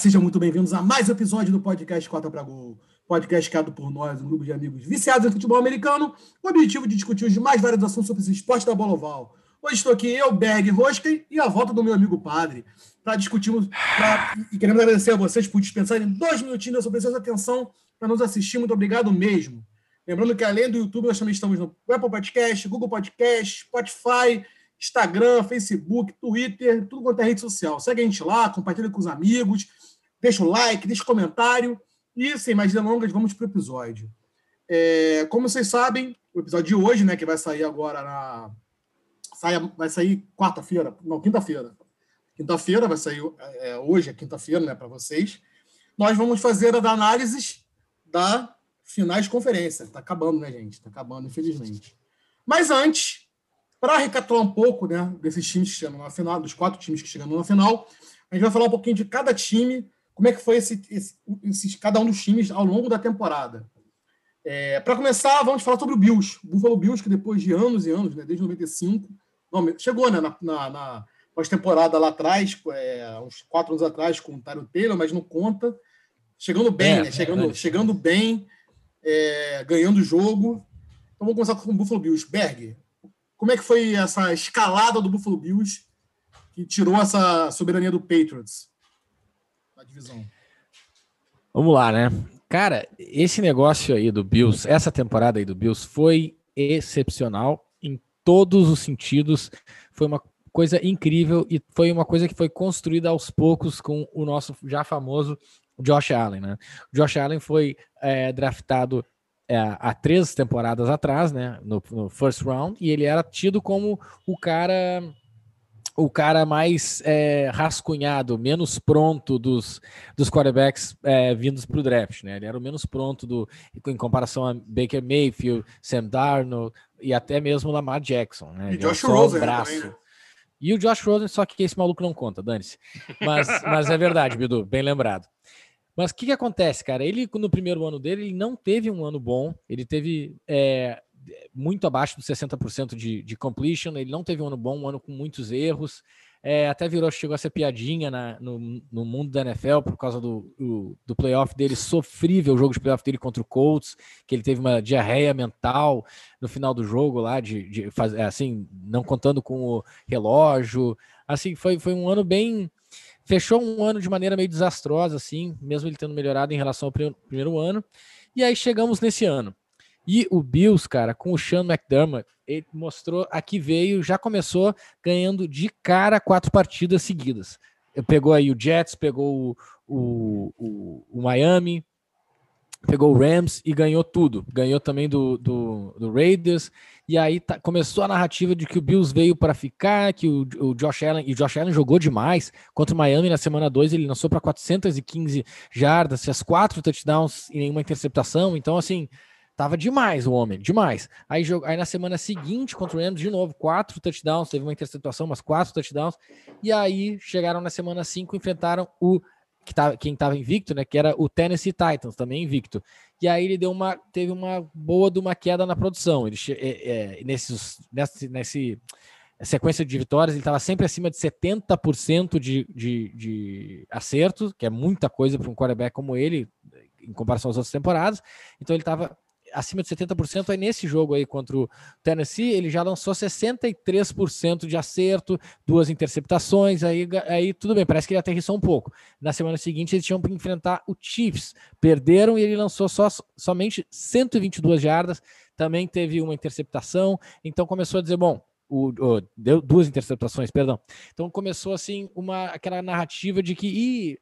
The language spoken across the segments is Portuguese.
sejam muito bem-vindos a mais um episódio do podcast Cota para Gol. Podcast criado por nós, um grupo de amigos viciados em futebol americano, com o objetivo de discutir os mais vários assuntos sobre esse esporte da bola oval. Hoje estou aqui eu, Berg Rosken, e a volta do meu amigo padre, para discutirmos, pra, e queremos agradecer a vocês por dispensarem dois minutinhos da sua preciosa atenção para nos assistir. Muito obrigado mesmo. Lembrando que além do YouTube, nós também estamos no Apple Podcast, Google Podcast, Spotify, Instagram, Facebook, Twitter, tudo quanto é rede social. Segue a gente lá, compartilha com os amigos, deixa o like, deixa o comentário. E sem mais delongas, vamos para o episódio. É, como vocês sabem, o episódio de hoje, né, que vai sair agora na. Sai, vai sair quarta-feira, não, quinta-feira. Quinta-feira vai sair é, hoje, é quinta-feira, né, para vocês. Nós vamos fazer as análises da finais de conferência. Está acabando, né, gente? Está acabando, infelizmente. Mas antes, para recapitular um pouco né, desses times que chegam na final, dos quatro times que chegam na final, a gente vai falar um pouquinho de cada time, como é que foi esse, esse, esse cada um dos times ao longo da temporada. É, para começar, vamos falar sobre o Bills. O Buffalo Bills, que depois de anos e anos, né, desde 95, não, chegou né, na, na, na pós-temporada lá atrás, é, uns quatro anos atrás, com o Tyro Taylor, mas não conta. Chegando bem, é, né? Chegando, chegando bem, é, ganhando o jogo. Então vamos começar com o Buffalo Bills. Berg, como é que foi essa escalada do Buffalo Bills que tirou essa soberania do Patriots divisão? Vamos lá, né? Cara, esse negócio aí do Bills, essa temporada aí do Bills foi excepcional em todos os sentidos. Foi uma coisa incrível e foi uma coisa que foi construída aos poucos com o nosso já famoso Josh Allen, né? Josh Allen foi é, draftado é, há três temporadas atrás, né, no, no, first round, e ele era tido como o cara o cara mais é, rascunhado, menos pronto dos, dos quarterbacks é, vindos para o draft, né? Ele era o menos pronto do, em comparação a Baker Mayfield, Sam Darnold e até mesmo Lamar Jackson, né? E Josh Rosen braço. Né? E o Josh Rosen, só que esse maluco não conta, dane-se. Mas, mas é verdade, Bidu, bem lembrado. Mas o que, que acontece, cara? Ele, no primeiro ano dele, ele não teve um ano bom, ele teve é, muito abaixo dos 60% de, de completion, ele não teve um ano bom, um ano com muitos erros. É, até virou, chegou a ser piadinha na, no, no, mundo da NFL por causa do, do, do, playoff dele, sofrível o jogo de playoff dele contra o Colts, que ele teve uma diarreia mental no final do jogo lá, de, de fazer assim, não contando com o relógio. Assim, foi, foi um ano bem Fechou um ano de maneira meio desastrosa, assim, mesmo ele tendo melhorado em relação ao primeiro ano. E aí chegamos nesse ano. E o Bills, cara, com o Sean McDermott, ele mostrou aqui veio, já começou ganhando de cara quatro partidas seguidas. Pegou aí o Jets, pegou o, o, o, o Miami, pegou o Rams e ganhou tudo. Ganhou também do, do, do Raiders. E aí tá, começou a narrativa de que o Bills veio para ficar, que o, o, Josh Allen, e o Josh Allen jogou demais contra o Miami na semana 2, ele lançou para 415 jardas, fez quatro touchdowns e nenhuma interceptação. Então, assim, tava demais o homem, demais. Aí, aí na semana seguinte contra o Rams, de novo, quatro touchdowns, teve uma interceptação, mas quatro touchdowns. E aí chegaram na semana 5, enfrentaram o que tava, quem estava invicto, né? Que era o Tennessee Titans, também invicto. E aí ele deu uma, teve uma boa de uma queda na produção. Ele é, é, nesses, nesse, nesse sequência de vitórias, ele estava sempre acima de 70% de, de, de acerto, que é muita coisa para um quarterback como ele, em comparação às outras temporadas. Então ele estava acima de 70%. Aí nesse jogo aí contra o Tennessee, ele já lançou 63% de acerto, duas interceptações. Aí, aí tudo bem, parece que ele aterrissou um pouco. Na semana seguinte, eles tinham que enfrentar o Chiefs. Perderam e ele lançou só, somente 122 jardas. Também teve uma interceptação. Então começou a dizer: bom, o, o, deu duas interceptações, perdão. Então começou assim uma aquela narrativa de que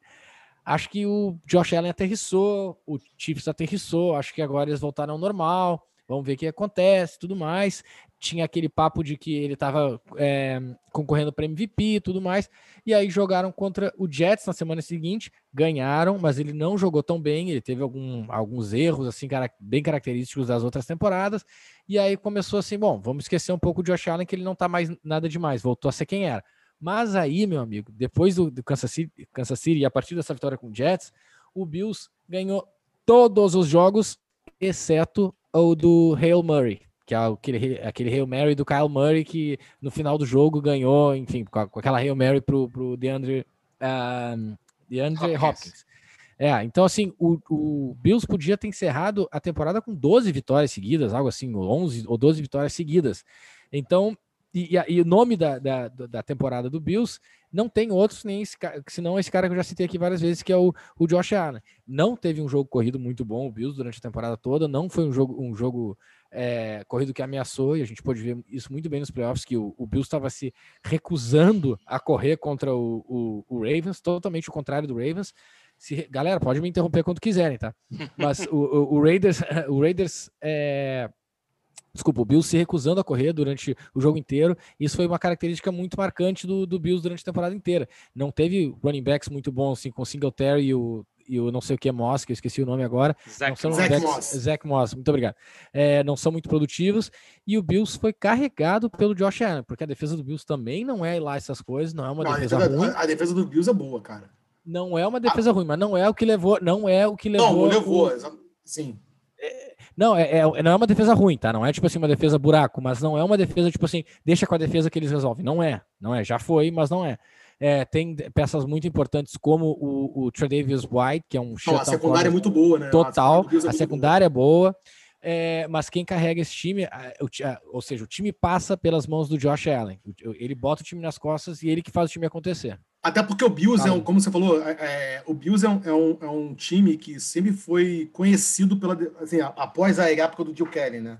Acho que o Josh Allen aterrissou, o Chiefs aterrissou, acho que agora eles voltaram ao normal. Vamos ver o que acontece, tudo mais. Tinha aquele papo de que ele estava é, concorrendo para MVP e tudo mais. E aí jogaram contra o Jets na semana seguinte, ganharam, mas ele não jogou tão bem. Ele teve algum, alguns erros assim bem característicos das outras temporadas. E aí começou assim: bom, vamos esquecer um pouco o Josh Allen, que ele não está mais nada demais, voltou a ser quem era. Mas aí, meu amigo, depois do, do Kansas, City, Kansas City e a partir dessa vitória com o Jets, o Bills ganhou todos os jogos, exceto o do Hail Murray, que é aquele, aquele Hail Mary do Kyle Murray que no final do jogo ganhou, enfim, com, aquela Hail Mary pro, pro DeAndre, uh, de Andre Hopkins. Hopkins. É, então assim, o, o, Bills podia ter encerrado a temporada com 12 vitórias seguidas, algo assim, 11 ou 12 vitórias seguidas. Então, e, e, e o nome da, da, da, temporada do Bills não tem outros, nem esse, senão esse cara que eu já citei aqui várias vezes, que é o, o Josh Allen. Não teve um jogo corrido muito bom, o Bills, durante a temporada toda, não foi um jogo, um jogo é, corrido que ameaçou, e a gente pode ver isso muito bem nos playoffs, que o, o Bills estava se recusando a correr contra o, o, o Ravens, totalmente o contrário do Ravens. Se, galera, pode me interromper quando quiserem, tá? Mas o, o, o Raiders, o Raiders é, Desculpa, o Bills se recusando a correr durante o jogo inteiro. Isso foi uma característica muito marcante do, do Bills durante a temporada inteira. Não teve running backs muito bons, assim, com o Singletary e o, e o não sei o que é Moss, que eu esqueci o nome agora. Zach, Zach Moss. Zach Moss, muito obrigado. É, não são muito produtivos. E o Bills foi carregado pelo Josh Allen, porque a defesa do Bills também não é lá essas coisas, não é uma não, defesa a ruim. A, defesa do Bills é boa, cara não é uma defesa ah. ruim, mas não é o que levou, não é o que levou. Não, levou, o... sim. É, não, é, é, não é uma defesa ruim, tá? Não é tipo assim uma defesa buraco, mas não é uma defesa tipo assim, deixa com a defesa que eles resolvem. Não é, não é. Já foi, mas não é. é tem peças muito importantes como o, o Tredavious White, que é um não, A secundária é muito boa, né? Total, a, a secundária é boa. É, mas quem carrega esse time, ou seja, o time passa pelas mãos do Josh Allen. Ele bota o time nas costas e ele que faz o time acontecer. Até porque o Bills, é um, como você falou, é, é, o Bills é um, é, um, é um time que sempre foi conhecido pela. Assim, após a época do Jill Kelly, né?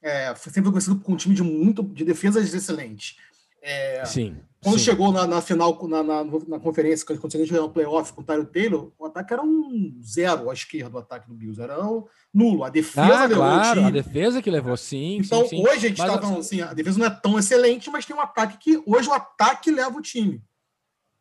É, sempre foi conhecido por um time de muito de defesas excelentes. É, sim. Quando sim. chegou na, na final, na, na, na, conferência, quando conseguiu jogar no playoff com o Tyler Taylor, o ataque era um zero à esquerda, o ataque do Bills. Era um nulo. A defesa ah, levou claro, a defesa que levou, sim. Então, sim, sim. hoje a gente está falando assim, a defesa não é tão excelente, mas tem um ataque que hoje o ataque leva o time.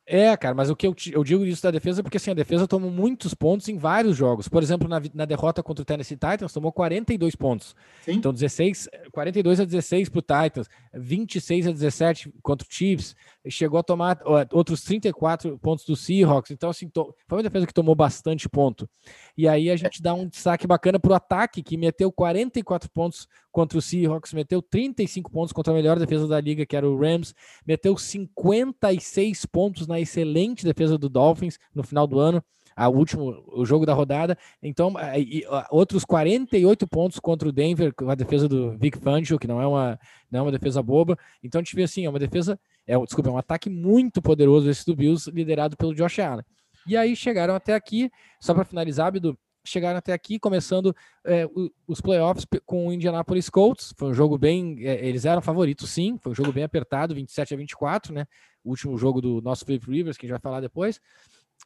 É, cara, mas o que eu, eu, digo isso da defesa é porque assim, a defesa tomou muitos pontos em vários jogos. Por exemplo, na, na derrota contra o Tennessee Titans, tomou 42 pontos. Sim. Então, 16, 42 a 16 para o Titans, 26 a 17 contra o Chiefs, chegou a tomar outros 34 pontos do Seahawks. Então, assim, to, foi uma defesa que tomou bastante ponto. E aí a gente dá um destaque bacana para o ataque, que meteu 44 pontos contra o Seahawks, meteu 35 pontos contra a melhor defesa da liga, que era o Rams, meteu 56 pontos na excelente defesa do Dolphins no final do ano, a último o jogo da rodada. Então, e, outros 48 pontos contra o Denver, com a defesa do Vic Fangio, que não é uma não é uma defesa boba. Então a gente vê assim, é uma defesa, é, desculpa, é um ataque muito poderoso esse do Bills, liderado pelo Josh Allen. E aí chegaram até aqui, só para finalizar, Bidu, chegaram até aqui, começando é, os playoffs com o Indianapolis Colts. Foi um jogo bem. É, eles eram favoritos, sim. Foi um jogo bem apertado, 27 a 24, né? O último jogo do nosso Philip Rivers, que a gente vai falar depois.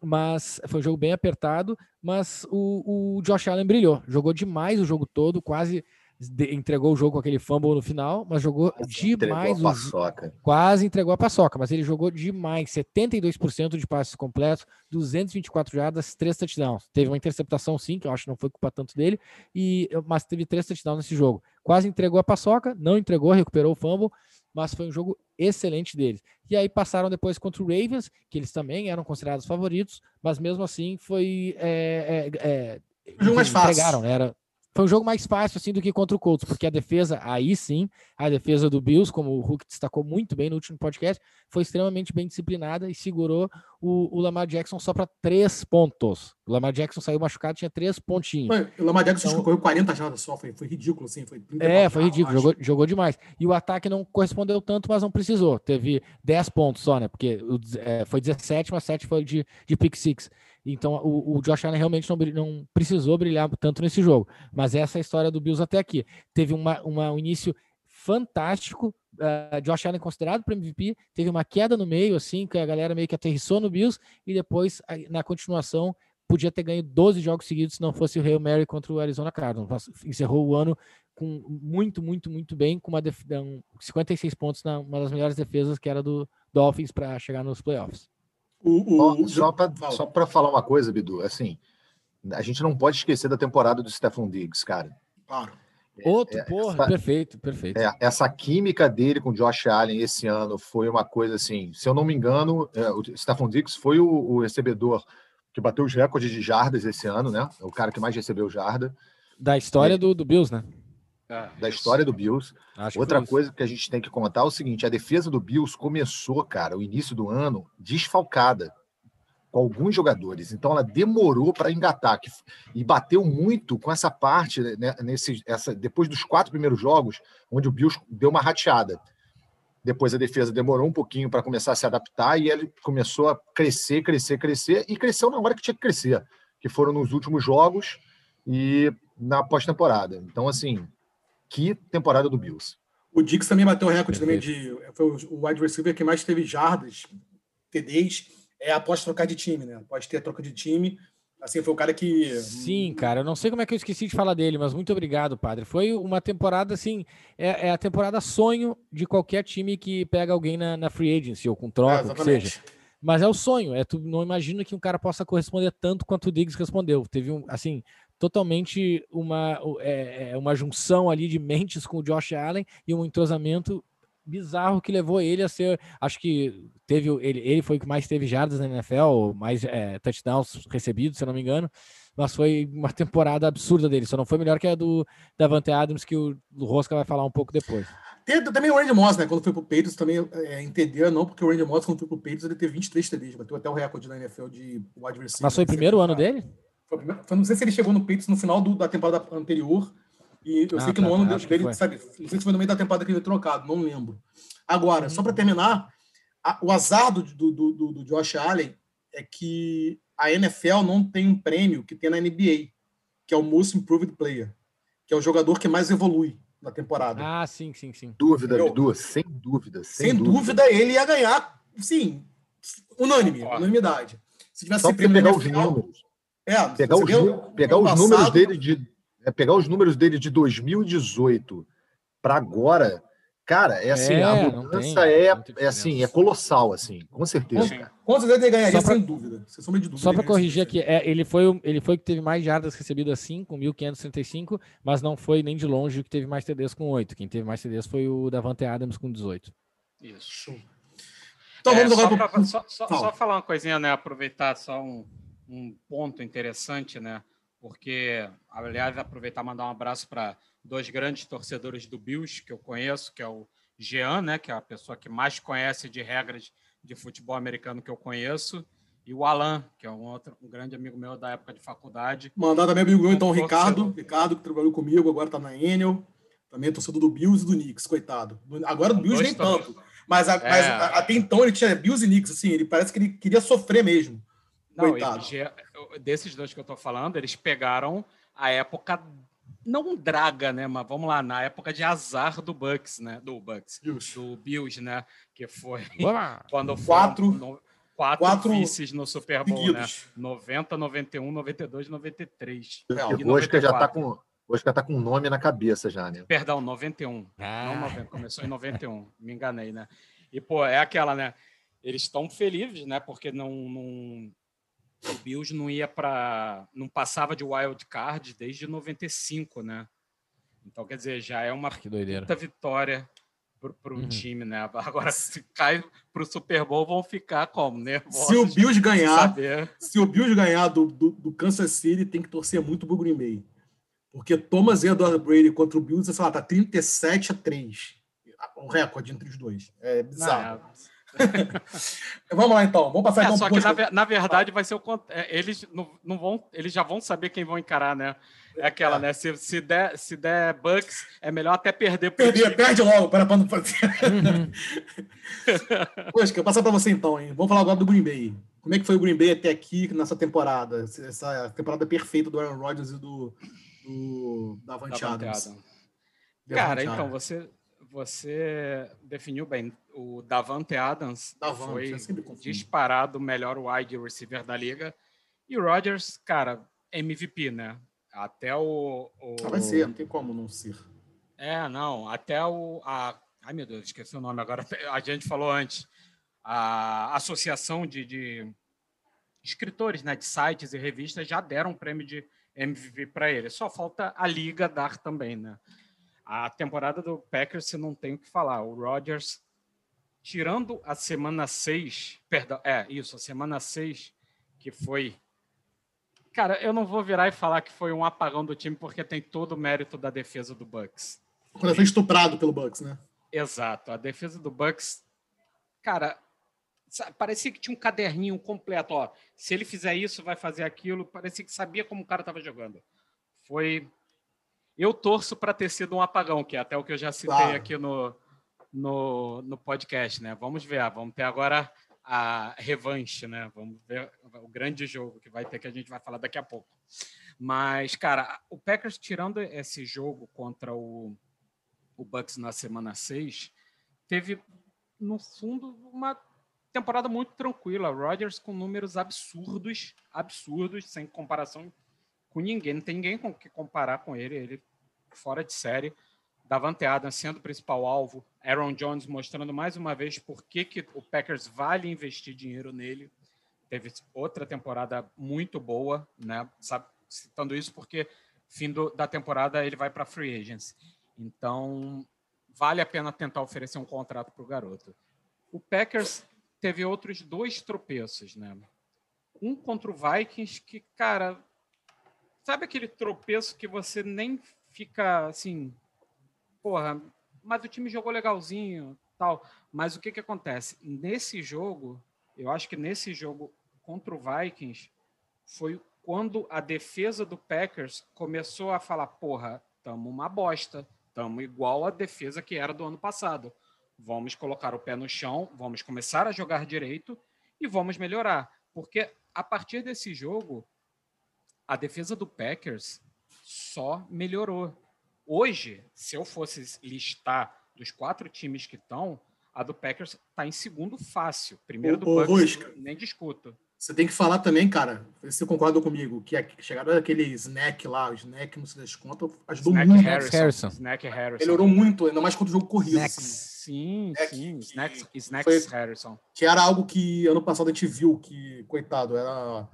Mas foi um jogo bem apertado. Mas o, o Josh Allen brilhou, jogou demais o jogo todo, quase entregou o jogo com aquele fumble no final, mas jogou quase demais. Entregou a paçoca. Quase entregou a paçoca, mas ele jogou demais. 72% de passes completos, 224 jardas, 3 touchdowns. Teve uma interceptação, sim, que eu acho que não foi culpa tanto dele, e, mas teve 3 touchdowns nesse jogo. Quase entregou a paçoca, não entregou, recuperou o fumble, mas foi um jogo excelente deles. E aí passaram depois contra o Ravens, que eles também eram considerados favoritos, mas mesmo assim foi. É, é, é, jogo mais fácil. Né? Era, foi um jogo mais fácil assim do que contra o Colts, porque a defesa, aí sim, a defesa do Bills, como o Hulk destacou muito bem no último podcast, foi extremamente bem disciplinada e segurou o, o Lamar Jackson só para três pontos. O Lamar Jackson saiu machucado, tinha três pontinhos. Foi, o Lamar Jackson então, correu 40 jardas só, foi, foi ridículo, assim. Foi é, foi ridículo, jogou, jogou demais. E o ataque não correspondeu tanto, mas não precisou. Teve 10 pontos só, né? Porque é, foi 17, mas 7 foi de, de pick six. Então o, o Josh Allen realmente não, não, precisou brilhar tanto nesse jogo. Mas essa é a história do Bills até aqui. Teve uma, uma um início fantástico. Uh, Josh Allen considerado para MVP, teve uma queda no meio, assim, que a galera meio que aterrissou no Bills, e depois, na continuação, podia ter ganho 12 jogos seguidos se não fosse o Hail Mary contra o Arizona Cardinals. Encerrou o ano com muito, muito, muito bem, com uma um, 56 pontos na uma das melhores defesas que era do Dolphins para chegar nos playoffs. O, o... Só para falar uma coisa, Bidu, assim, a gente não pode esquecer da temporada do Stephon Diggs, cara. Claro. É, Outro, é, porra, essa, perfeito, perfeito. É, essa química dele com o Josh Allen esse ano foi uma coisa assim, se eu não me engano, é, o Stephon Diggs foi o, o, recebedor que bateu os recordes de jardas esse ano, né? É o cara que mais recebeu jarda. Da história do, do Bills, né? É, da história do Bills. Acho Outra que coisa que a gente tem que contar é o seguinte: a defesa do Bills começou, cara, o início do ano desfalcada. com alguns jogadores. Então ela demorou para engatar que, e bateu muito com essa parte né, nesse, essa, depois dos quatro primeiros jogos, onde o Bills deu uma rateada. Depois a defesa demorou um pouquinho para começar a se adaptar e ele começou a crescer, crescer, crescer e cresceu na hora que tinha que crescer, que foram nos últimos jogos e na pós-temporada. Então, assim, que temporada do Bills. O Dix também bateu o recorde também de. Foi o wide receiver que mais teve jardas, TDs, é após trocar de time, né? Após ter a troca de time. Assim, foi o cara que. Sim, cara, eu não sei como é que eu esqueci de falar dele, mas muito obrigado, padre. Foi uma temporada, assim, é, é a temporada sonho de qualquer time que pega alguém na, na free agency ou com troca, é, o que seja. Mas é o sonho, é tu não imagina que um cara possa corresponder tanto quanto o Diggs respondeu. Teve um, assim, totalmente uma, é, é, uma junção ali de mentes com o Josh Allen e um entrosamento bizarro que levou ele a ser. Acho que teve ele, ele foi o que mais teve jardas na NFL, mais é, touchdowns recebidos, se eu não me engano. Mas foi uma temporada absurda dele. Só não foi melhor que a do Davante Adams, que o, o Rosca vai falar um pouco depois. Tem, também o Randy Moss, né? Quando foi pro Patriots, também é, entender, não, porque o Randy Moss, quando foi pro Patriots, ele teve 23 TDs, bateu até o recorde na NFL de wide receiver. Mas foi o primeiro ano dele? Foi, não sei se ele chegou no Patriots no final do, da temporada anterior. E eu ah, sei que tá, no ano dele, sabe, não sei se foi no meio da temporada que ele foi trocado, não lembro. Agora, só para terminar, a, o azar do, do, do, do, Josh Allen é que a NFL não tem um prêmio que tem na NBA, que é o Most Improved Player, que é o jogador que mais evolui na temporada. Ah, sim, sim, sim. Dúvida, Bidu, sem dúvida. Sem, sem dúvida. dúvida. ele ia ganhar, sim, unânime, unanimidade. Se tivesse Só pegar NFL, os números. É, pegar os, pegar os passado, números dele de é, pegar os números dele de 2018 para agora, cara, é assim, é, a mudança tem, é, é assim, é colossal, assim, com certeza. Com, com certeza ele ganharia, pra, sem dúvida. Sem dúvida só para corrigir aqui, é, ele, foi, ele foi que teve mais jardas recebidas assim, com 1.535, mas não foi nem de longe o que teve mais TDs com 8. Quem teve mais TDs foi o Davante Adams com 18. Isso. Então vamos é, agora. Só, pra, só, só, só, falar uma coisinha, né? Aproveitar só um, um ponto interessante, né? Porque, aliás, aproveitar e mandar um abraço para dois grandes torcedores do Bills que eu conheço, que é o Jean, né? Que é a pessoa que mais conhece de regras de futebol americano que eu conheço, e o Alan, que é um outro um grande amigo meu da época de faculdade. Mandar também amigo meu, então, o Ricardo, Ricardo, que trabalhou comigo, agora está na Enel, também é torcedor do Bills e do Knicks, coitado. Agora do Bills nem tanto. Mas, a, é. mas até então ele tinha Bills e Knicks, assim, ele parece que ele queria sofrer mesmo. Não, desses dois que eu tô falando, eles pegaram a época não draga, né? Mas vamos lá, na época de azar do Bucks, né? Do Bucks, Bills. do Bills, né? Que foi quando quatro, no, quatro, quatro vices no Super Bowl, seguidos. né? 90, 91, 92, 93. Não, e Oscar já tá com Oscar tá com nome na cabeça já, né? Perdão, 91. Ah. Não 90, começou em 91. Me enganei, né? E pô, é aquela, né? Eles estão felizes, né? Porque não, não o Bills não ia para não passava de wild card desde 95, né? Então, quer dizer, já é uma que doideira. puta vitória para o uhum. time, né? Agora, se cai para o Super Bowl, vão ficar como, né? Se o Bills ganhar, se o Bills ganhar do, do, do, Kansas City, tem que torcer muito pro Green Bay. Porque Thomas Edward Brady contra o Bills, sei lá, tá 37 a 3. O recorde entre os dois. É bizarro. Não, é... Vamos lá então, vamos passar é, então Só que na, na, verdade vai ser o é, eles não, não, vão, eles já vão saber quem vão encarar, né? É aquela, é. né? Se, se, der, se der Bucks, é melhor até perder. Perder, perde logo, para não fazer. Uhum. Poxa, eu passar para você então, hein? Vamos falar agora do Green Bay. Como é que foi o Green Bay até aqui nessa temporada? Essa temporada perfeita do Aaron Rodgers e do, do da Davante Adams. Cara, então, você, você definiu bem. O Davante Adams Davante, foi disparado o melhor wide receiver da liga. E o Rodgers, cara, MVP, né? Até o. o... Ah, vai ser, não tem como não ser. É, não. Até o. A... Ai, meu Deus, esqueci o nome agora. A gente falou antes. A Associação de, de escritores né, de sites e revistas já deram um prêmio de MVP para ele. Só falta a liga dar também, né? A temporada do Packers, você não tem o que falar. O Rodgers, tirando a semana 6, perdão, é isso, a semana 6, que foi. Cara, eu não vou virar e falar que foi um apagão do time, porque tem todo o mérito da defesa do Bucks. Quando foi estuprado pelo Bucks, né? Exato. A defesa do Bucks, cara, parecia que tinha um caderninho completo, ó. Se ele fizer isso, vai fazer aquilo. Parecia que sabia como o cara estava jogando. Foi. Eu torço para ter sido um apagão, que é até o que eu já citei claro. aqui no, no, no podcast, né? Vamos ver, vamos ter agora a revanche, né? Vamos ver o grande jogo que vai ter, que a gente vai falar daqui a pouco. Mas, cara, o Packers tirando esse jogo contra o, o Bucks na semana 6, teve, no fundo, uma temporada muito tranquila. Rodgers com números absurdos, absurdos, sem comparação com ninguém. Não tem ninguém com que comparar com ele. Ele fora de série. Davante Adams sendo o principal alvo. Aaron Jones mostrando mais uma vez por que, que o Packers vale investir dinheiro nele. Teve outra temporada muito boa, né? Sabe, citando isso porque fim do, da temporada ele vai para free agents. Então, vale a pena tentar oferecer um contrato para o garoto. O Packers teve outros dois tropeços, né? Um contra o Vikings, que, cara, sabe aquele tropeço que você nem fica assim, porra, mas o time jogou legalzinho, tal. Mas o que que acontece? Nesse jogo, eu acho que nesse jogo contra o Vikings foi quando a defesa do Packers começou a falar, porra, tamo uma bosta, tamo igual a defesa que era do ano passado. Vamos colocar o pé no chão, vamos começar a jogar direito e vamos melhorar. Porque a partir desse jogo, a defesa do Packers só melhorou. Hoje, se eu fosse listar dos quatro times que estão, a do Packers está em segundo fácil. Primeiro do Bucks, nem discuto. Você tem que falar também, cara, você concorda comigo, que a chegada daquele snack lá, o snack, não sei das contas, ajudou snack muito. Harrison. Harrison. Snack Harrison. Melhorou muito, ainda mais quando o jogo corrido. Snacks. Assim. Sim, snack, sim. Snacks, snacks foi, Harrison. Que era algo que ano passado a gente viu que, coitado, era.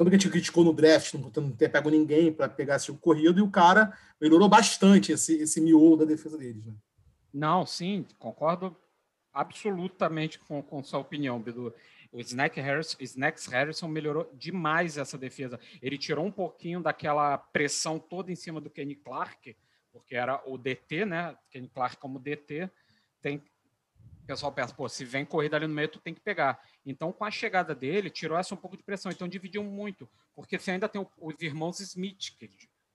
Tanto que a gente criticou no draft, não, não ter pego ninguém para pegar esse jogo corrido, e o cara melhorou bastante esse, esse miolo da defesa deles. Né? Não, sim, concordo absolutamente com, com sua opinião, Bidu. O Snack Harrison, Snacks Harrison melhorou demais essa defesa. Ele tirou um pouquinho daquela pressão toda em cima do Kenny Clark, porque era o DT, né? Kenny Clark como DT. Tem... Pessoal pensa, pô, se vem corrida ali no meio, tu tem que pegar. Então, com a chegada dele, tirou essa um pouco de pressão. Então, dividiu muito. Porque você ainda tem os irmãos Smith, que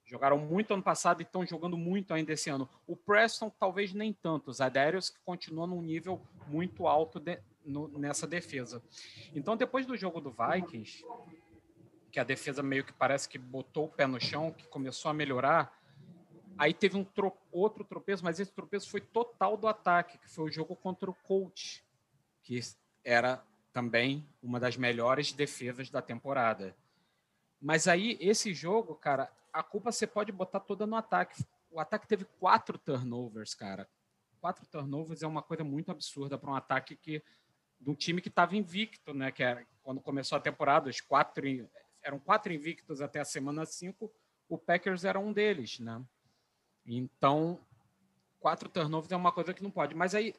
jogaram muito ano passado e estão jogando muito ainda esse ano. O Preston, talvez nem tanto. Os Adérios, que continuam num nível muito alto de, no, nessa defesa. Então, depois do jogo do Vikings, que a defesa meio que parece que botou o pé no chão, que começou a melhorar, aí teve um tro outro tropeço, mas esse tropeço foi total do ataque, que foi o jogo contra o Colts, que era também uma das melhores defesas da temporada. Mas aí, esse jogo, cara, a culpa você pode botar toda no ataque. O ataque teve quatro turnovers, cara. Quatro turnovers é uma coisa muito absurda para um ataque que de um time que estava invicto, né? Que era quando começou a temporada, os quatro eram quatro invictos até a semana cinco, o Packers era um deles, né? Então, quatro turnovers é uma coisa que não pode. Mas aí,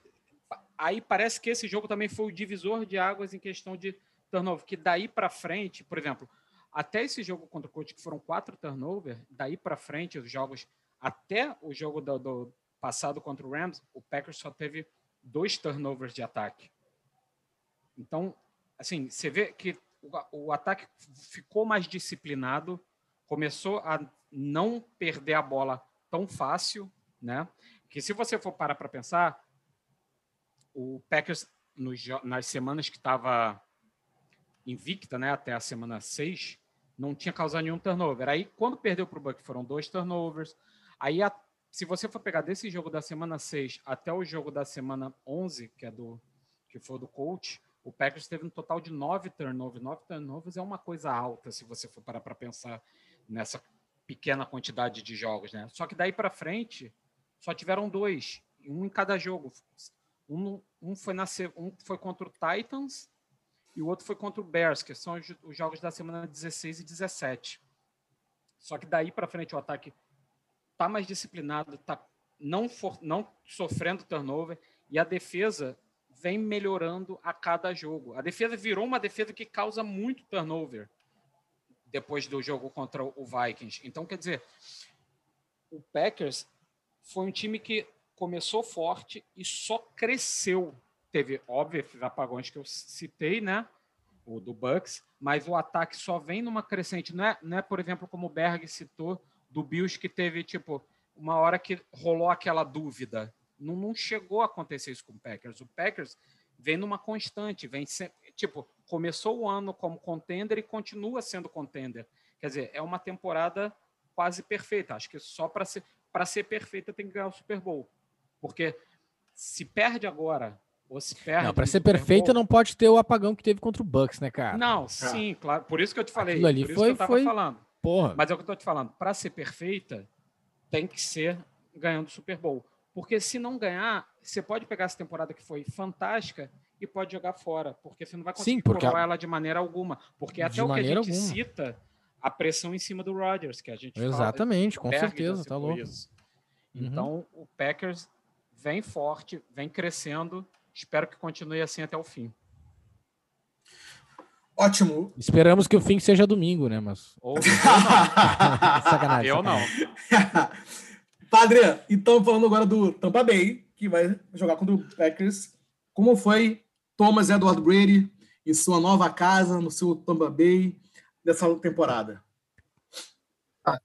aí parece que esse jogo também foi o divisor de águas em questão de turnover, que daí para frente, por exemplo, até esse jogo contra o Coach, que foram quatro turnovers, daí para frente, os jogos, até o jogo do, do passado contra o Rams, o Packers só teve dois turnovers de ataque. Então, assim, você vê que o, o ataque ficou mais disciplinado, começou a não perder a bola tão fácil, né? Que se você for parar para pensar, o Packers nos, nas semanas que estava invicta, né, até a semana 6, não tinha causado nenhum turnover. Aí, quando perdeu para o Buck, foram dois turnovers. Aí, a, se você for pegar desse jogo da semana 6 até o jogo da semana 11, que é do que foi do coach, o Packers teve um total de nove turnovers. Nove turnovers é uma coisa alta, se você for parar para pensar nessa pequena quantidade de jogos, né? Só que daí para frente só tiveram dois, um em cada jogo. Um, um foi na um foi contra o Titans e o outro foi contra o Bears, que são os, os jogos da semana 16 e 17. Só que daí para frente o ataque tá mais disciplinado, tá não for, não sofrendo turnover e a defesa vem melhorando a cada jogo. A defesa virou uma defesa que causa muito turnover depois do jogo contra o Vikings. Então, quer dizer, o Packers foi um time que começou forte e só cresceu. teve, óbvio, esses apagões que eu citei, né? O do Bucks, mas o ataque só vem numa crescente. Não é, não é por exemplo, como o Berg citou, do Bills, que teve, tipo, uma hora que rolou aquela dúvida. Não, não chegou a acontecer isso com o Packers. O Packers vem numa constante, vem tipo, começou o ano como contender e continua sendo contender. Quer dizer, é uma temporada quase perfeita. Acho que só para ser para ser perfeita tem que ganhar o Super Bowl. Porque se perde agora ou se perde. Não, para ser perfeita Bowl, não pode ter o apagão que teve contra o Bucks, né, cara? Não, sim, ah. claro. Por isso que eu te falei. Aquilo ali foi, foi... falando. Porra. Mas é o que eu tô te falando. Para ser perfeita, tem que ser ganhando o Super Bowl. Porque se não ganhar, você pode pegar essa temporada que foi fantástica e pode jogar fora, porque você não vai conseguir Sim, porque a... ela de maneira alguma. Porque até o que a gente alguma. cita, a pressão em cima do Rodgers, que a gente Exatamente, com certeza, tá louco. Isso. Uhum. Então, o Packers vem forte, vem crescendo. Espero que continue assim até o fim. Ótimo. Esperamos que o fim seja domingo, né? Mas. Ou sacanagem. Eu não. Padre, então falando agora do Tampa Bay, que vai jogar contra o Packers. Como foi Thomas Edward Brady em sua nova casa, no seu Tampa Bay, dessa temporada? Ah,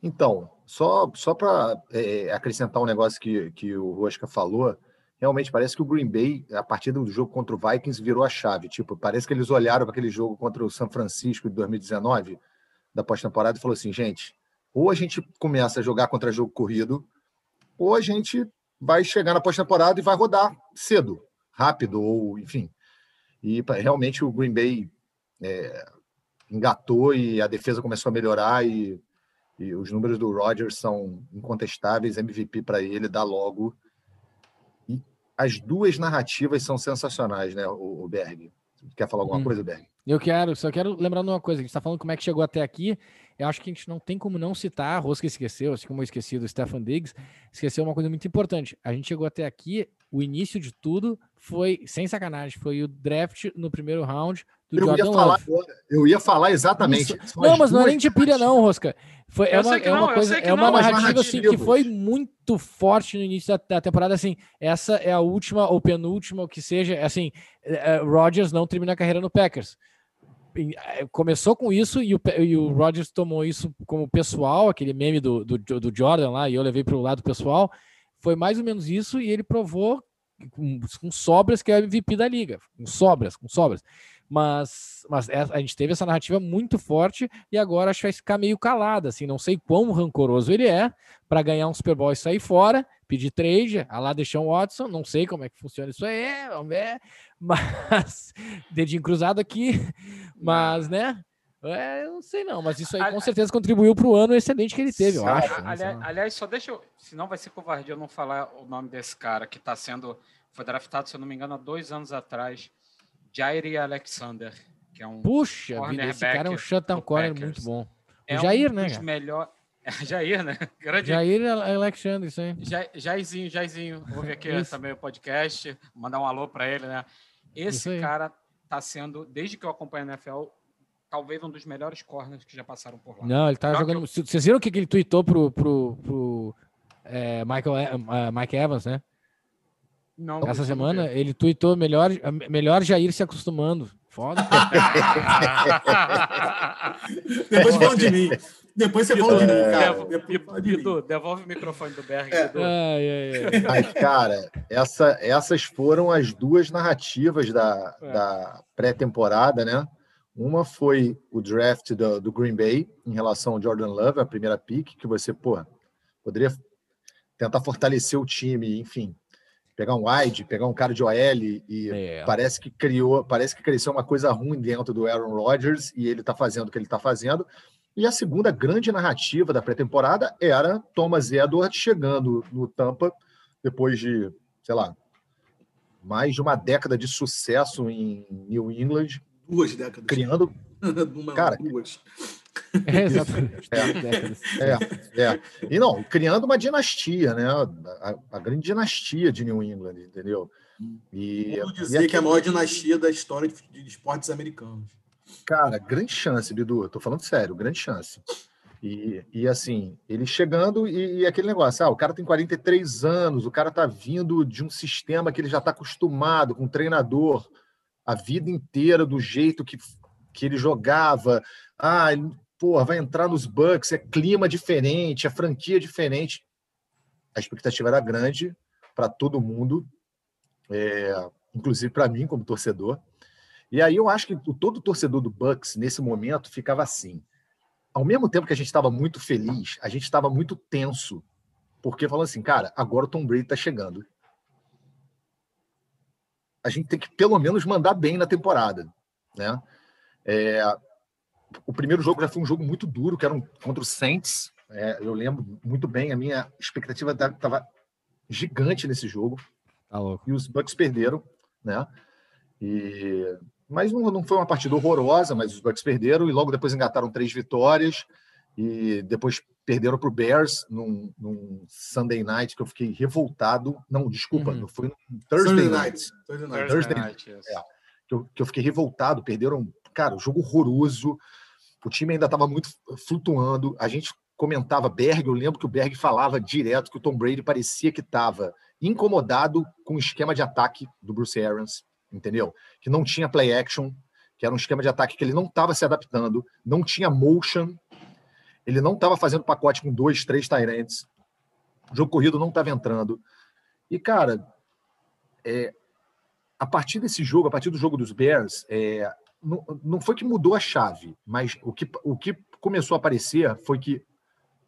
então, só, só para é, acrescentar um negócio que, que o Rosca falou, realmente parece que o Green Bay, a partir do jogo contra o Vikings, virou a chave. Tipo, parece que eles olharam para aquele jogo contra o São Francisco de 2019, da pós-temporada, e falou assim: gente, ou a gente começa a jogar contra jogo corrido, ou a gente vai chegar na pós-temporada e vai rodar cedo, rápido, ou enfim. E realmente o Green Bay é, engatou e a defesa começou a melhorar e, e os números do Rodgers são incontestáveis, MVP para ele, dá logo. E as duas narrativas são sensacionais, né, o, o Berg? Quer falar alguma hum. coisa, Berg? Eu quero, só quero lembrar de uma coisa, a gente está falando como é que chegou até aqui, eu acho que a gente não tem como não citar, a Rosca esqueceu, assim como eu esqueci do Stefan Diggs, esqueceu uma coisa muito importante. A gente chegou até aqui, o início de tudo foi, sem sacanagem, foi o draft no primeiro round do eu Jordan ia falar agora, Eu ia falar exatamente. Não, mas não é nem de pilha não, Rosca. Foi, é uma, é uma coisa, é uma narrativa assim, que foi muito forte no início da, da, temporada, assim, essa é a última ou penúltima, o que seja, assim, uh, Rodgers não termina a carreira no Packers. É, começou com isso e o, e o Rodgers tomou isso como pessoal, aquele meme do, do, do Jordan lá, e eu levei para o lado pessoal. Foi mais ou menos isso e ele provou com, com sobras que é o MVP da liga, com sobras, com sobras. Mas, mas é, a gente teve essa narrativa muito forte e agora acho que vai ficar meio calada, assim, não sei quão rancoroso ele é para ganhar um Super Bowl e sair fora, pedir trade, a lá deixar o Watson, não sei como é que funciona isso aí, vamos ver, mas dedinho cruzado aqui, mas né? É, eu não sei não, mas isso aí com certeza contribuiu para o ano excelente que ele teve, eu acho. Né? Aliás, aliás, só deixa eu, senão vai ser covardia eu não falar o nome desse cara que está sendo, foi draftado, se eu não me engano, há dois anos atrás, Jair Alexander, que é um Puxa, vida, esse cara é um shutdown corner muito bom. É Jair, um né? Dos melhor... Jair, né? Grande... Jair Alexander, isso aí. Jairzinho, Jairzinho. Ouve aqui também o podcast, mandar um alô para ele, né? Esse cara tá sendo, desde que eu acompanho a NFL, talvez um dos melhores corners que já passaram por lá. Não, ele tá jogando. Eu... Vocês viram o que ele tweetou pro, pro, pro é, Michael, uh, Mike Evans, né? Não. Essa semana ele tweetou melhor, melhor Jair se acostumando. Foda. Depois falam de mim. Depois você fala de mim, cara. Bidu, devolve o microfone do Berg. É. Ai, ai, ai. Mas, cara, essa, essas foram as duas narrativas da, é. da pré-temporada, né? Uma foi o draft do, do, Green Bay em relação ao Jordan Love, a primeira pick, que você, pô, poderia tentar fortalecer o time, enfim, pegar um wide, pegar um cara de OL e é. parece que criou, parece que cresceu uma coisa ruim dentro do Aaron Rodgers e ele está fazendo o que ele está fazendo. E a segunda grande narrativa da pré-temporada era Thomas Edwards chegando no Tampa depois de, sei lá, mais de uma década de sucesso em New England. Duas décadas. Criando. uma, cara, duas. É, exatamente. É, é, é, E não, criando uma dinastia, né? A, a, grande dinastia de New England, entendeu? E, Vou dizer e que é a maior dinastia da história de, de esportes americanos. Cara, grande chance, Bidu. Tô falando sério, grande chance. E, e assim, ele chegando e, e, aquele negócio, ah, o cara tem 43 anos, o cara tá vindo de um sistema que ele já está acostumado, com um treinador a vida inteira do jeito que, que ele jogava. Ah, porra, vai entrar nos Bucks, é clima diferente, é franquia diferente. A expectativa era grande para todo mundo, é, inclusive para mim como torcedor. E aí eu acho que todo torcedor do Bucks nesse momento ficava assim ao mesmo tempo que a gente estava muito feliz, a gente estava muito tenso, porque falou assim, cara, agora o Tom Brady está chegando. A gente tem que pelo menos mandar bem na temporada, né? É, o primeiro jogo já foi um jogo muito duro, que era um, contra o Saints. É, eu lembro muito bem, a minha expectativa estava gigante nesse jogo. Tá e os Bucks perderam, né? E mas não, não foi uma partida horrorosa, mas os Bucks perderam e logo depois engataram três vitórias e depois perderam para o Bears num, num, Sunday Night que eu fiquei revoltado. Não, desculpa, uhum. foi no Thursday Night. Thursday Night. Thursday Night, yes. é, que, eu, que eu fiquei revoltado. Perderam, cara, o jogo horroroso. O time ainda estava muito flutuando. A gente comentava Berg, eu lembro que o Berg falava direto que o Tom Brady parecia que estava incomodado com o esquema de ataque do Bruce Arians entendeu? Que não tinha play action, que era um esquema de ataque que ele não estava se adaptando, não tinha motion, ele não estava fazendo pacote com dois, três Tyrants, o jogo corrido não estava entrando. E, cara, é, a partir desse jogo, a partir do jogo dos Bears, é, não, não foi que mudou a chave, mas o que, o que começou a aparecer foi que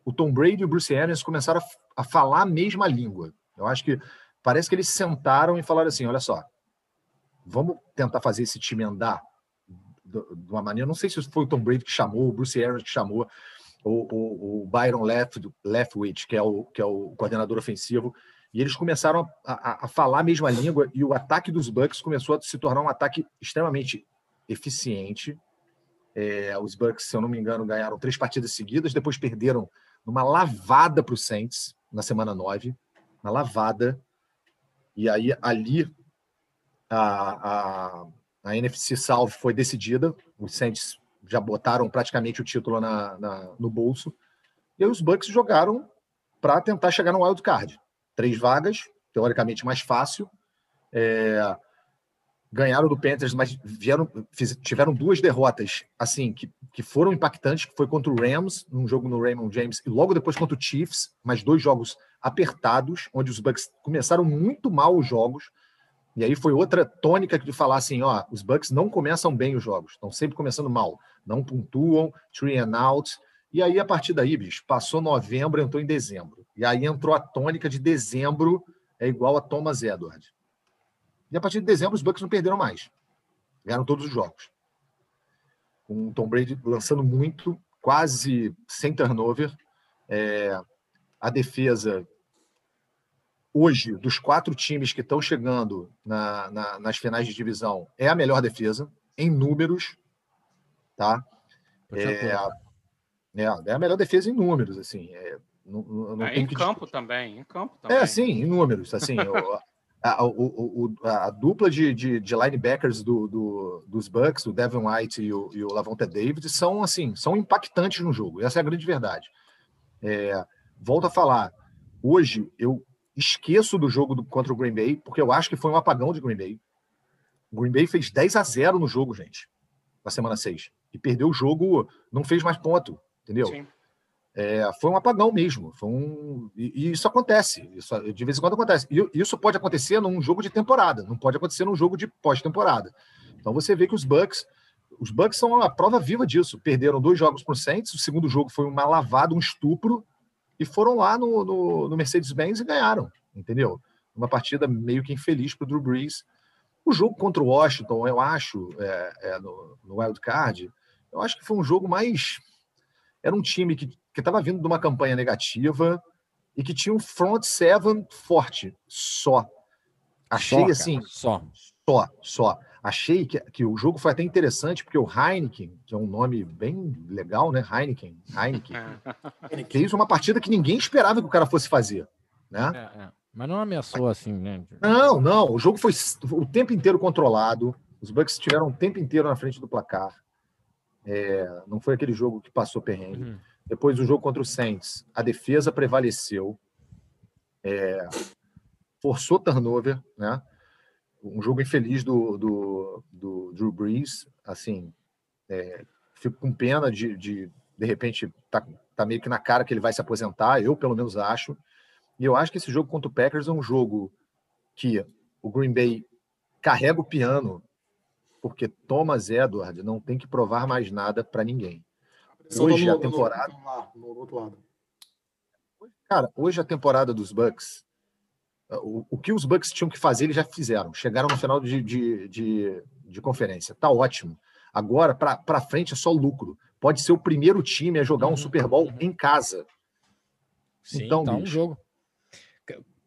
o Tom Brady e o Bruce Arians começaram a, a falar a mesma língua. Eu acho que parece que eles sentaram e falaram assim: olha só, vamos tentar fazer esse time andar de uma maneira. Não sei se foi o Tom Brady que chamou, o Bruce Arians que chamou, ou, o Byron Left, Leftwich, que é, o, que é o coordenador ofensivo. E eles começaram a, a, a, falar a mesma língua e o ataque dos Bucks começou a se tornar um ataque extremamente eficiente. É, os Bucks, se eu não me engano, ganharam três partidas seguidas, depois perderam numa lavada para o Saints na semana 9, uma lavada. E aí ali a, a, a NFC South foi decidida, os Saints já botaram praticamente o título na, na no bolso, e aí os Bucks jogaram para tentar chegar no wild card. Três vagas, teoricamente mais fácil. É, ganharam do Panthers, mas vieram, tiveram duas derrotas assim que, que foram impactantes, que foi contra o Rams, num jogo no Raymond James, e logo depois contra o Chiefs, mas dois jogos apertados, onde os Bucks começaram muito mal os jogos, e aí foi outra tônica de falar assim, ó, os Bucks não começam bem os jogos, estão sempre começando mal, não pontuam, three and out. E aí a partir daí, bicho, passou novembro, entrou em dezembro. E aí entrou a tônica de dezembro é igual a Thomas Edward. E a partir de dezembro os Bucks não perderam mais. Ganharam todos os jogos. Com o Tom Brady lançando muito, quase sem turnover. É, a defesa hoje, dos quatro times que estão chegando na, na, nas finais de divisão, é a melhor defesa, em números, tá? É, é, é, a melhor defesa em números, assim. É, não, não é, em campo que... também, em campo também. É, sim, em números, assim. a, o, o, a, dupla de, de, de linebackers do, do, dos Bucks, o Devin White e o, e o Lavonte David, são, assim, são impactantes no jogo. Essa é a grande verdade. É, volto a falar, hoje eu Esqueço do jogo do, contra o Green Bay, porque eu acho que foi um apagão de Green Bay. O Green Bay fez 10 a 0 no jogo, gente, na semana 6. E perdeu o jogo, não fez mais ponto, entendeu? Sim. É, foi um apagão mesmo. Foi um... E, e, isso acontece. Isso, de vez em quando acontece. E isso pode acontecer num jogo de temporada, não pode acontecer num jogo de pós-temporada. Então você vê que os Bucks. Os Bucks são a prova viva disso. Perderam dois jogos para o Saints. O segundo jogo foi uma lavada, um estupro e foram lá no, no, no Mercedes-Benz e ganharam, entendeu? Uma partida meio que infeliz para o Drew Brees. O jogo contra o Washington, eu acho, é, é, no, no Wild Card, eu acho que foi um jogo mais. Era um time que estava vindo de uma campanha negativa e que tinha um front seven forte, só. Achei só, assim. Só. Só, só. Achei que, que o jogo foi até interessante, porque o Heineken, que é um nome bem legal, né? Heineken, Heineken, fez uma partida que ninguém esperava que o cara fosse fazer. Né? É, é. Mas não ameaçou assim, né? Não, não. O jogo foi o tempo inteiro controlado. Os Bucks tiveram o tempo inteiro na frente do placar. É, não foi aquele jogo que passou perrengue. Uhum. depois do jogo contra o Saints, a defesa prevaleceu, é, forçou turnover, né? Um jogo infeliz do, do, do Drew Brees, assim, é, fico com pena de, de, de repente, tá, tá meio que na cara que ele vai se aposentar, eu pelo menos acho. E eu acho que esse jogo contra o Packers é um jogo que o Green Bay carrega o piano, porque Thomas Edward não tem que provar mais nada para ninguém. Hoje no, a temporada. Lado. Cara, hoje a temporada dos Bucks. O, o que os Bucks tinham que fazer, eles já fizeram. Chegaram no final de, de, de, de conferência. Tá ótimo. Agora, para frente, é só lucro. Pode ser o primeiro time a jogar um uhum. Super Bowl uhum. em casa. Sim, então, tá um jogo.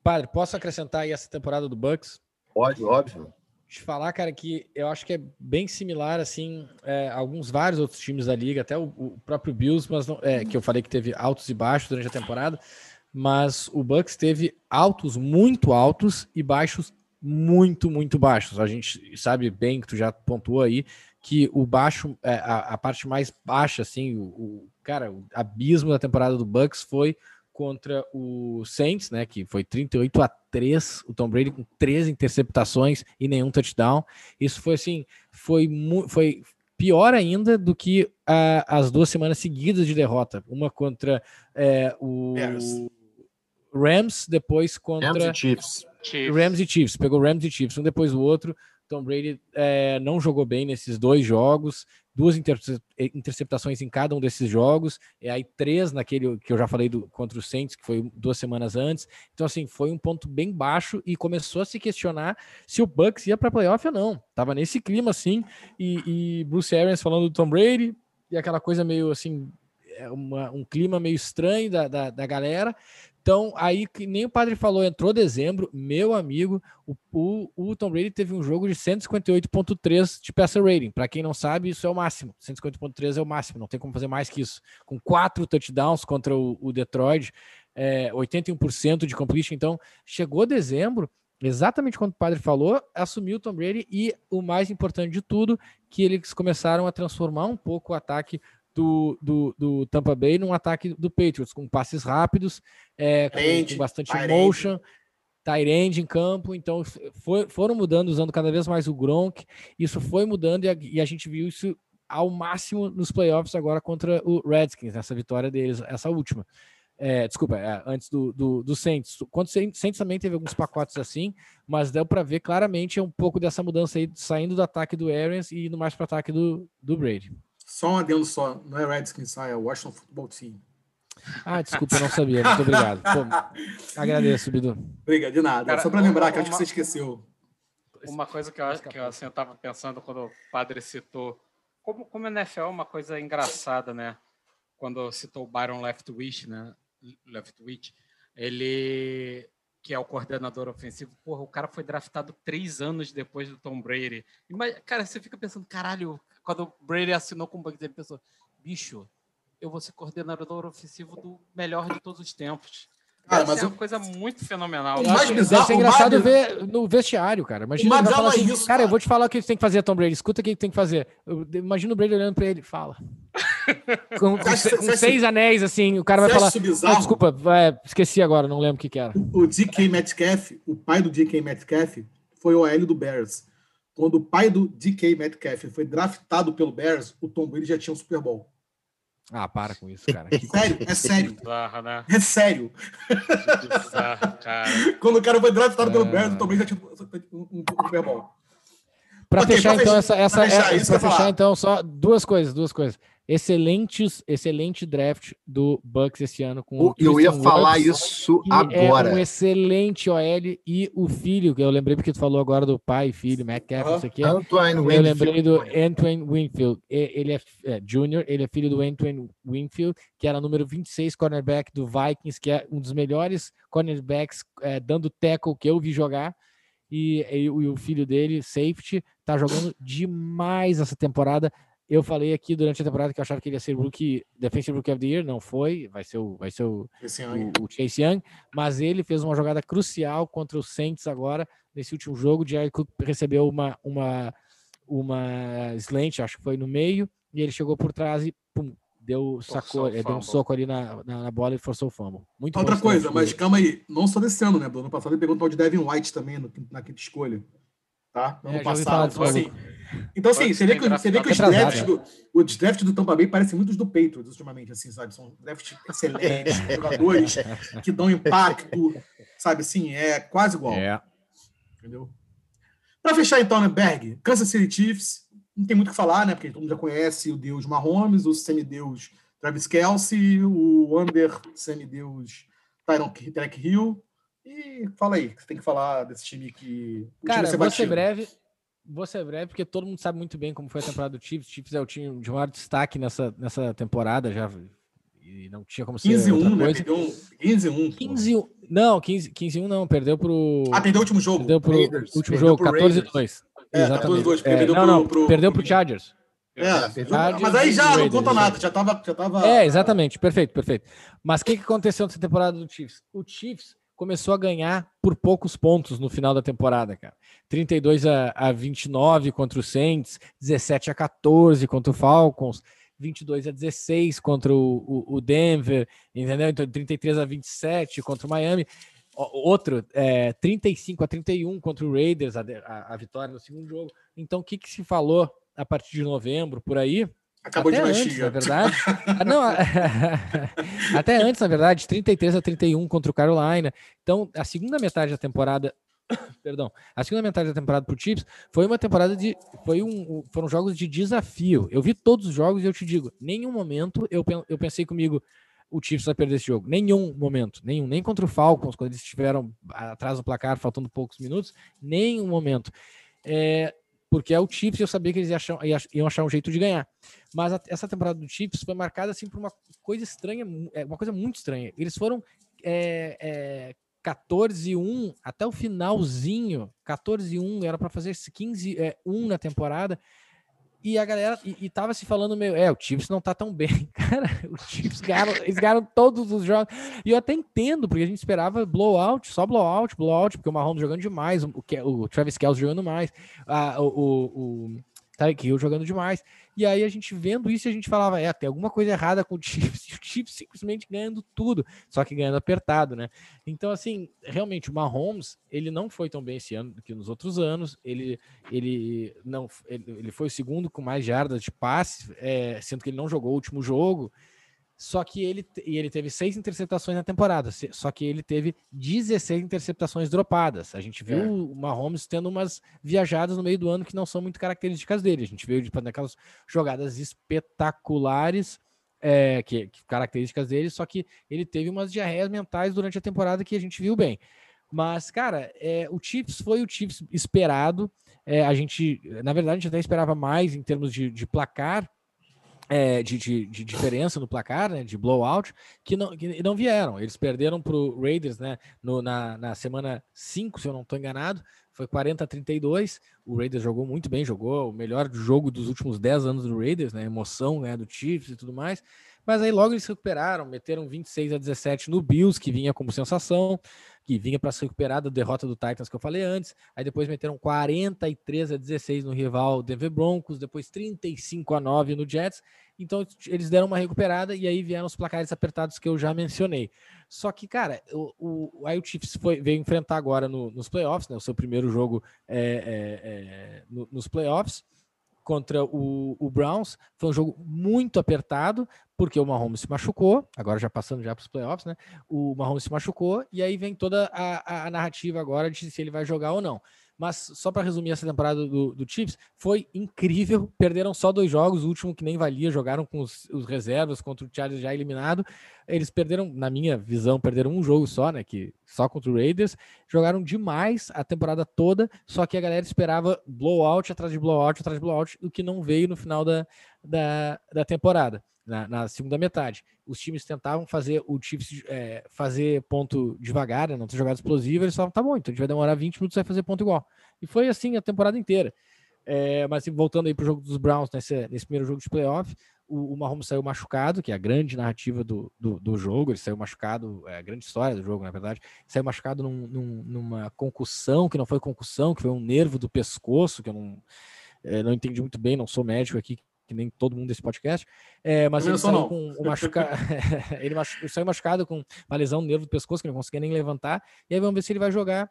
Padre, posso acrescentar aí essa temporada do Bucks? Pode, óbvio te falar, cara, que eu acho que é bem similar, assim, é, alguns vários outros times da liga, até o, o próprio Bills, mas não, é, que eu falei que teve altos e baixos durante a temporada, mas o Bucks teve altos muito altos e baixos muito, muito baixos. A gente sabe bem que tu já pontuou aí que o baixo, é, a, a, parte mais baixa, assim, o, o, cara, o abismo da temporada do Bucks foi contra o Saints, né, que foi 38 a 3, o Tom Brady com três interceptações e nenhum touchdown. Isso foi assim, foi foi pior ainda do que uh, as duas semanas seguidas de derrota, uma contra é, o Rams, depois contra Rams e Chiefs. Rams e Chiefs, pegou Rams e Chiefs um depois do outro. Tom Brady é, não jogou bem nesses dois jogos, duas interceptações em cada um desses jogos, e aí três naquele que eu já falei do, contra o Saints, que foi duas semanas antes. Então, assim, foi um ponto bem baixo e começou a se questionar se o Bucks ia para playoff ou não. Tava nesse clima, assim, e, e Bruce Arians falando do Tom Brady, e aquela coisa meio assim, é uma, um clima meio estranho da, da, da, galera. Então, aí que nem o padre falou, entrou dezembro, meu amigo, o, o, o Tom Brady teve um jogo de 158.3 de passer rating. Para quem não sabe, isso é o máximo. 150.3 é o máximo, não tem como fazer mais que isso. Com quatro touchdowns contra o, o Detroit, é, 81% de completion. Então, chegou dezembro, exatamente quando o padre falou, assumiu o Tom Brady e o mais importante de tudo, que eles começaram a transformar um pouco o ataque do, do, do, Tampa Bay num ataque do Patriots, com passes rápidos, é, com, com, bastante motion, tight em campo. Então foi, foram mudando, usando cada vez mais o Gronk. Isso foi mudando e a, e a, gente viu isso ao máximo nos playoffs agora contra o Redskins, essa vitória deles, essa última. É, desculpa, é, antes do, do, do Saints. Quando o Saints também teve alguns pacotes assim, mas deu para ver claramente um pouco dessa mudança aí, saindo do ataque do Arians e indo mais para o ataque do, do Brady. Só um adendo só, não é Redskins, é o Washington Football Team. Ah, desculpa, eu não sabia. Muito obrigado. Pô, agradeço, Bidu. Obrigado, de nada. Cara, Só para lembrar, uma, que acho que você esqueceu. Uma coisa que eu, que eu, assim, eu tava pensando quando o padre citou, como, como a NFL é uma coisa engraçada, né? Quando citou o Byron Leftwich, né? Leftwich, ele que é o coordenador ofensivo, porra, o cara foi draftado três anos depois do Tom Brady. Mas, cara, você fica pensando, caralho, quando o Brady assinou com o Bucks, ele pensou, bicho, eu vou ser coordenador ofensivo do melhor de todos os tempos. Cara, mas é uma coisa muito fenomenal. O mais bizarro, ser engraçado mais... ver no vestiário, cara. Imagina ele falar assim, isso, cara, cara, eu vou te falar o que você tem que fazer, Tom Brady. Escuta o que tem que fazer. Imagina o Brady olhando pra ele. Fala. com, com, acha, com seis anéis, assim, o cara vai falar. Oh, desculpa, é, esqueci agora, não lembro o que, que era. O, o DK Metcalf, o pai do DK Metcalf, foi o OL do Bears. Quando o pai do DK Metcalf foi draftado pelo Bears, o Tom Brady já tinha um Super Bowl. Ah, para com isso, cara. Que sério, é sério. Bizarra, né? É sério. Bizarra, cara. Quando o cara foi draftado é... pelo Bears, o Tom Brady já tinha um, um, um Super Bowl. Para okay, fechar, então, essa, essa, fechar, é, fechar então, só duas coisas, duas coisas excelentes, excelente draft do Bucks esse ano com o Eu ia falar isso agora. É um excelente OL e o filho, que eu lembrei porque tu falou agora do pai e filho, uh, isso aqui. Antoine eu Winfield. lembrei do Antoine Winfield. Ele é, é junior, ele é filho do Antoine Winfield, que era número 26 cornerback do Vikings, que é um dos melhores cornerbacks é, dando tackle que eu vi jogar. E, e, e o filho dele, safety, tá jogando demais essa temporada eu falei aqui durante a temporada que eu achava que ele ia ser rookie, Defensive Rookie of the Year, não foi, vai ser o, vai ser o, o, o, Chase Young, mas ele fez uma jogada crucial contra o Saints agora, nesse último jogo, o Jared Cook recebeu uma, uma, uma slant, acho que foi no meio, e ele chegou por trás e pum, deu, sacou, é, deu um soco ali na, na, na, bola e forçou o fumble. Muito Outra coisa, mas calma aí, não só desse ano, né? Do ano passado ele perguntou de Devin White também no, na quinta escolha. Tá? No é, ano passado. Então assim, então, assim, você vê que, você vê que os drafts, do, os drafts do Tampa Bay parecem muitos do Patriots ultimamente, assim, sabe? São drafts excelentes, jogadores que dão impacto, sabe? Assim, é quase igual. É. Entendeu? Para fechar, então, né, Berg, Kansas City Chiefs, não tem muito o que falar, né? Porque todo mundo já conhece o Deus Mahomes, o semideus Travis Kelsey, o under semideus Tyron Track Hill. E fala aí, você tem que falar desse time que. Cara, time vou ser breve. Vou ser breve, porque todo mundo sabe muito bem como foi a temporada do Chiefs. O Chiefs é o time de maior destaque nessa, nessa temporada, já e não tinha como ser 15 outra 1, né? Né? 15 1. 15 1. Não, 15 15 1 não, perdeu pro Ah, perdeu o último jogo. Perdeu pro Raiders. último perdeu jogo, 14 2. É, Exatamente. 2, é, perdeu não, pro, não, pro, perdeu pro Chargers. É, Chargers mas aí já não conta nada, já tava, já tava. É, exatamente, perfeito, perfeito. Mas o que, que aconteceu nessa temporada do Chiefs? O Chiefs começou a ganhar por poucos pontos no final da temporada, cara. 32 a, a 29 contra o Saints, 17 a 14 contra o Falcons, 22 a 16 contra o, o, o Denver, entendeu? Então 33 a 27 contra o Miami. Outro, é, 35 a 31 contra o Raiders, a, a, a vitória no segundo jogo. Então, o que, que se falou a partir de novembro por aí? Acabou até de antes, na verdade. Ah, não, até antes, na verdade, 33 a 31 contra o Carolina. Então, a segunda metade da temporada, perdão, a segunda metade da temporada para o Chiefs foi uma temporada de, foi um, foram jogos de desafio. Eu vi todos os jogos e eu te digo, nenhum momento eu, eu pensei comigo, o Chiefs vai perder esse jogo. Nenhum momento, nenhum, nem contra o Falcons, quando eles estiveram atrás do placar, faltando poucos minutos, nenhum momento. É, porque é o Chiefs e eu sabia que eles iam, iam achar um jeito de ganhar. Mas a, essa temporada do Chiefs foi marcada assim por uma coisa estranha, é, uma coisa muito estranha. Eles foram é, é, 14-1 até o finalzinho, 14-1, era para fazer 15-1 é, na temporada. E a galera, e, e tava se falando meio, é, o Chiefs não tá tão bem. Cara, o Chiefs ganharam, eles ganharam todos os jogos. E eu até entendo, porque a gente esperava blowout, só blowout, blowout, porque o Mahomes jogando demais, o, o Travis Kelce jogando mais, a, o, o, o Tyreek Hill jogando demais. E aí a gente vendo isso, a gente falava, é, tem alguma coisa errada com o Chiefs, e o Chiefs simplesmente ganhando tudo, só que ganhando apertado, né? Então, assim, realmente, o Mahomes, ele não foi tão bem esse ano do que nos outros anos, ele, ele, não, ele, ele foi o segundo com mais jardas de passe, é, sendo que ele não jogou o último jogo, só que ele, e ele teve seis interceptações na temporada, só que ele teve 16 interceptações dropadas. A gente viu é. o Mahomes tendo umas viajadas no meio do ano que não são muito características dele. A gente viu tipo, naquelas jogadas espetaculares, é, que, que, características dele, só que ele teve umas diarreias mentais durante a temporada que a gente viu bem. Mas, cara, é, o Chiefs foi o Chiefs esperado. É, a gente, na verdade, a gente até esperava mais em termos de, de placar, é, de, de, de, diferença no placar, né, de blowout, que não, que não vieram. Eles perderam para o Raiders né, no, na, na semana 5, se eu não estou enganado, foi 40 a 32. O Raiders jogou muito bem, jogou o melhor jogo dos últimos 10 anos do Raiders, né, emoção né, do Chiefs e tudo mais. Mas aí logo eles se recuperaram, meteram 26 a 17 no Bills, que vinha como sensação que vinha para se recuperar da derrota do Titans que eu falei antes. Aí depois meteram 43 a 16 no rival Denver Broncos, depois 35 a 9 no Jets. Então eles deram uma recuperada e aí vieram os placares apertados que eu já mencionei. Só que, cara, o, o, aí o Chiefs foi, veio enfrentar agora no, nos playoffs, né? O seu primeiro jogo é, é, é, no, nos playoffs contra o, o, Browns. Foi um jogo muito apertado, porque o Mahomes se machucou, agora já passando já para os playoffs, né? O Mahomes se machucou, e aí vem toda a, a, narrativa agora de se ele vai jogar ou não. Mas só para resumir essa temporada do, do Chiefs, foi incrível. Perderam só dois jogos, o último que nem valia, jogaram com os, os reservas contra o Chargers já eliminado. Eles perderam, na minha visão, perderam um jogo só, né? Que só contra o Raiders. Jogaram demais a temporada toda, só que a galera esperava blowout atrás de blowout atrás de blowout, o que não veio no final da, da, da temporada na, na, segunda metade. Os times tentavam fazer o Chiefs é, fazer ponto devagar, né, não ter jogado explosivo, eles falavam, tá bom, então a gente vai demorar 20 minutos vai fazer ponto igual. E foi assim a temporada inteira. É, mas voltando aí para o jogo dos Browns, nesse, nesse primeiro jogo de playoff, o, o Mahomes saiu machucado, que é a grande narrativa do, do, do jogo, ele saiu machucado, é a grande história do jogo, na verdade, saiu machucado num, num, numa concussão, que não foi concussão, que foi um nervo do pescoço, que eu não, é, não entendi muito bem, não sou médico aqui, que nem todo mundo desse podcast. É, mas ele saiu com um machuca... ele machu- saiu machucado com uma lesão no nervo do pescoço, que não conseguia nem levantar. E aí vamos ver se ele vai jogar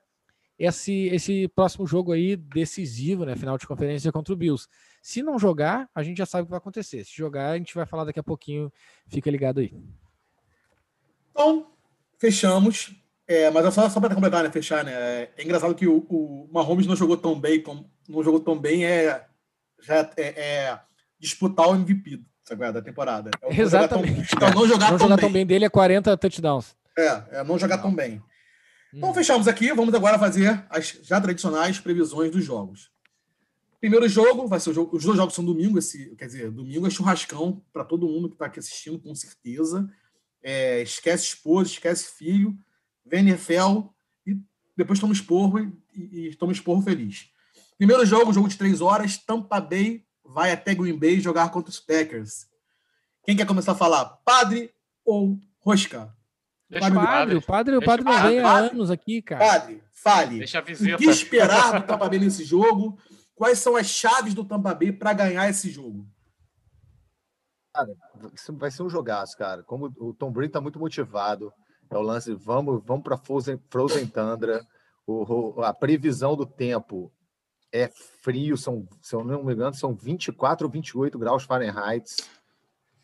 esse, esse próximo jogo aí decisivo, né? Final de conferência contra o Bills. Se não jogar, a gente já sabe o que vai acontecer. Se jogar, a gente vai falar daqui a pouquinho. Fica ligado aí. Então, fechamos. É, mas é só, só para completar, né? Fechar, né? É, é engraçado que o, o Mahomes não jogou tão bem, como, não jogou tão bem, é, já é, é disputar o MVP sabe, da temporada. É o não jogar tão- Exatamente. Então, não jogar, Não tão, jogar bem. tão bem dele é 40 touchdowns. É, é não jogar tão bem. Então, Hum. fechamos aqui. Vamos agora fazer as já tradicionais previsões dos jogos. Primeiro jogo, vai ser jogo. Os dois jogos são domingo, esse, quer dizer, domingo é churrascão para todo mundo que está aqui assistindo, com certeza. É, esquece esposa, esquece filho, vem NFL e depois toma esporro e, e, e toma esporro feliz. Primeiro jogo, jogo de três horas, Tampa Bay vai até Green Bay jogar contra os Packers. Quem quer começar a falar? Padre ou Rosca? Deixa Padre, o Padre, o padre, o padre o não padre, vem há padre. anos aqui, cara. Padre, fale. Deixa a O que esperar do Tampa Bay nesse jogo? Quais são as chaves do Tampa Bay para ganhar esse jogo? Isso vai ser um jogaço, cara. Como o Tom Brady tá muito motivado, é o lance, vamos, vamos para Frozen, Frozen Tundra. O, o- a previsão do tempo é frio, são, se eu não me engano, são 24 ou 28 graus Fahrenheit,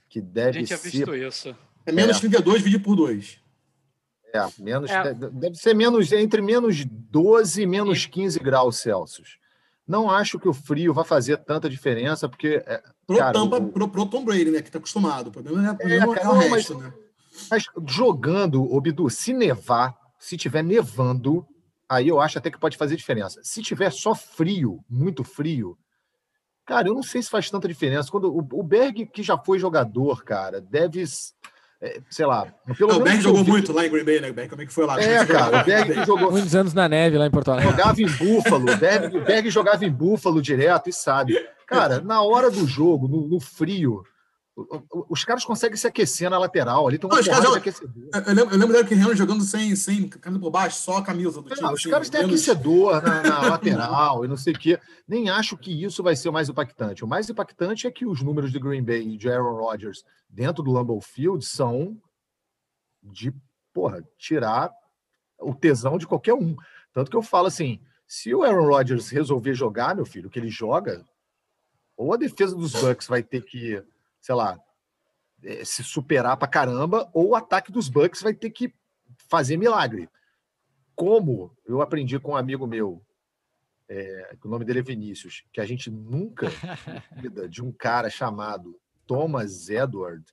que A deve gente tinha ser visto isso. É menos É. 32 dividido por 2. é, menos, É. de- deve ser menos entre menos 12 e menos 15 graus Celsius. Não acho que o frio vai fazer tanta diferença, porque é, Pro, Cara, Tampa, o- pro, pro Tom Brady, né? Que tá acostumado. O problema é, o problema cara, é o não, mas- resto, né? Mas jogando, ô Bidu, se nevar, se tiver nevando, aí eu acho até que pode fazer diferença. Se tiver só frio, muito frio, cara, eu não sei se faz tanta diferença. Quando o, o Berg, que já foi jogador, cara, deve, é, sei lá, pelo Ah, o Berg jogou vi- muito lá em Green Bay, né? Berg, como é que foi lá? É, cara, o Berg que jogou, Muitos anos na neve lá em Porto Alegre. jogava em Búfalo, o Berg, o Berg jogava em Búfalo direto e sabe. Cara, na hora do jogo, no, no frio, o- o- os caras conseguem se aquecer na lateral. Ali tem uma Não, os caras de aquecedor. Eu lembro, eu lembro que Henry jogando sem, sem camisa por baixo, só a camisa do É, time. os assim, caras têm menos- aquecedor na, na lateral e não sei o quê. Nem acho que isso vai ser o mais impactante. O mais impactante é que os números de Green Bay e de Aaron Rodgers dentro do Lambeau Field são de, porra, tirar o tesão de qualquer um. Tanto que eu falo assim, se o Aaron Rodgers resolver jogar, meu filho, que ele joga, ou a defesa dos Bucks vai ter que, sei lá, eh, se superar pra caramba, ou o ataque dos Bucks vai ter que fazer milagre como eu aprendi com um amigo meu, é, que o nome dele é Vinícius, que a gente nunca vida de um cara chamado Thomas Edward.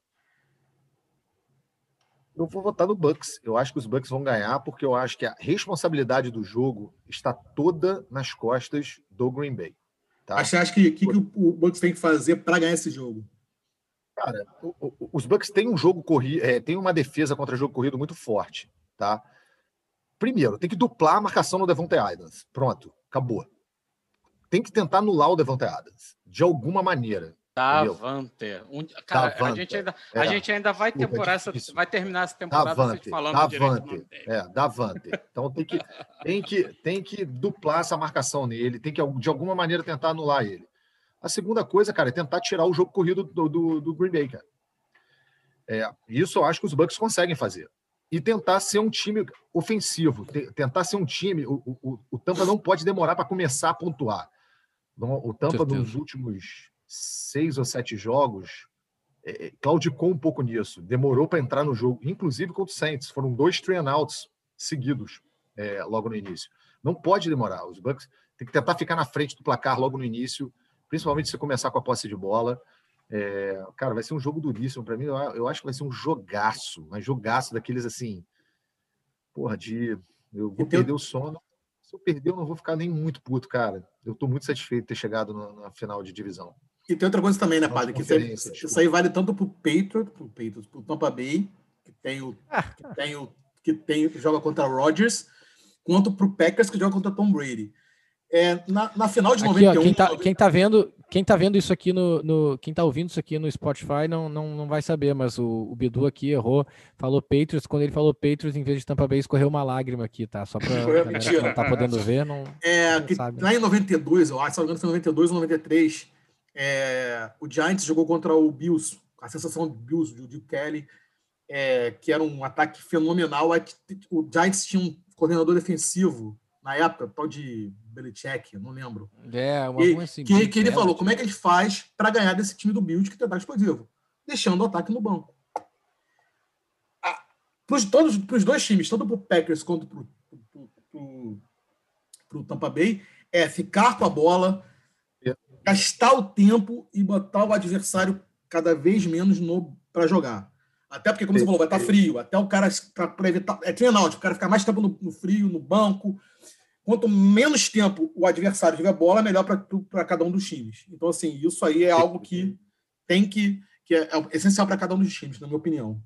Eu vou votar no Bucks. Eu acho que os Bucks vão ganhar porque eu acho que a responsabilidade do jogo está toda nas costas do Green Bay. Tá? Você acha que o que, que o Bucks tem que fazer para ganhar esse jogo? Cara, o- o- os Bucks têm um jogo corrido, é, tem uma defesa contra jogo corrido muito forte, tá? Primeiro, tem que duplar a marcação no Devontae Adams. Pronto, acabou. Tem que tentar anular o Devontae Adams, de alguma maneira. Davante. Um, cara, a Davante, gente, ainda, é. a gente ainda vai, é temporar essa, vai terminar essa temporada Davante, falando Davante, é, Davante. Então tem que, tem, que, tem que duplar essa marcação nele, tem que de alguma maneira tentar anular ele. A segunda coisa, cara, é tentar tirar o jogo corrido do, do, do Green Bay, cara. É, isso eu acho que os Bucks conseguem fazer. E tentar ser um time ofensivo, te- tentar ser um time. O, o, o Tampa não pode demorar para começar a pontuar. O Tampa, nos últimos seis ou sete jogos, é, é, claudicou um pouco nisso. Demorou para entrar no jogo, inclusive contra o Saints. Foram dois three and outs seguidos é, logo no início. Não pode demorar. Os Bucks tem que tentar ficar na frente do placar logo no início, principalmente se começar com a posse de bola. É, cara, vai ser um jogo duríssimo para mim. Eu, eu acho que vai ser um jogaço, mas jogaço daqueles assim. Porra, de. Eu vou perder o sono. Se eu perder, eu não vou ficar nem muito puto, cara. Eu tô muito satisfeito de ter chegado na, na final de divisão. E tem outra coisa também, né, Padre? Que isso aí, conferência, isso aí vale tanto pro Patriots, pro Patriots, pro Tampa Bay, que tem o que tem o que tem que joga contra o Rodgers, quanto pro Packers que joga contra Tom Brady. É, na, na final de Aqui, 91, ó, quem tá, quem tá vendo, quem tá vendo isso aqui no, no- quem tá ouvindo isso aqui no Spotify não, não, não vai saber, mas o, o Bidu aqui errou, falou Patriots, quando ele falou Patriots, em vez de Tampa Bay, escorreu uma lágrima aqui, tá? Só pra Escorreu, que mentira. não tá podendo ver, não. É, Não que lá em 92, eu acho, se não me engano, foi 92 ou 93, É, o Giants jogou contra o Bills, a sensação do Bills, do Dick Kelly, é, que era um ataque fenomenal. O Giants tinha um coordenador defensivo na época, tal de Belichick, não lembro. É, uma e, assim, que, que ele falou, como é que a gente faz para ganhar desse time do Bills que tem ataque explosivo? Deixando o ataque no banco. Ah, para os dois times, tanto para o Packers quanto para o Tampa Bay, é ficar com a bola, é. gastar o tempo e botar o adversário cada vez menos para jogar. Até porque, como você falou, vai estar tá frio. Até o cara, para evitar. É treinal, o cara ficar mais tempo no, no, frio, no banco. Quanto menos tempo o adversário tiver bola, melhor para cada um dos times. Então, assim, isso aí é algo que tem que. que é, é essencial para cada um dos times, na minha opinião.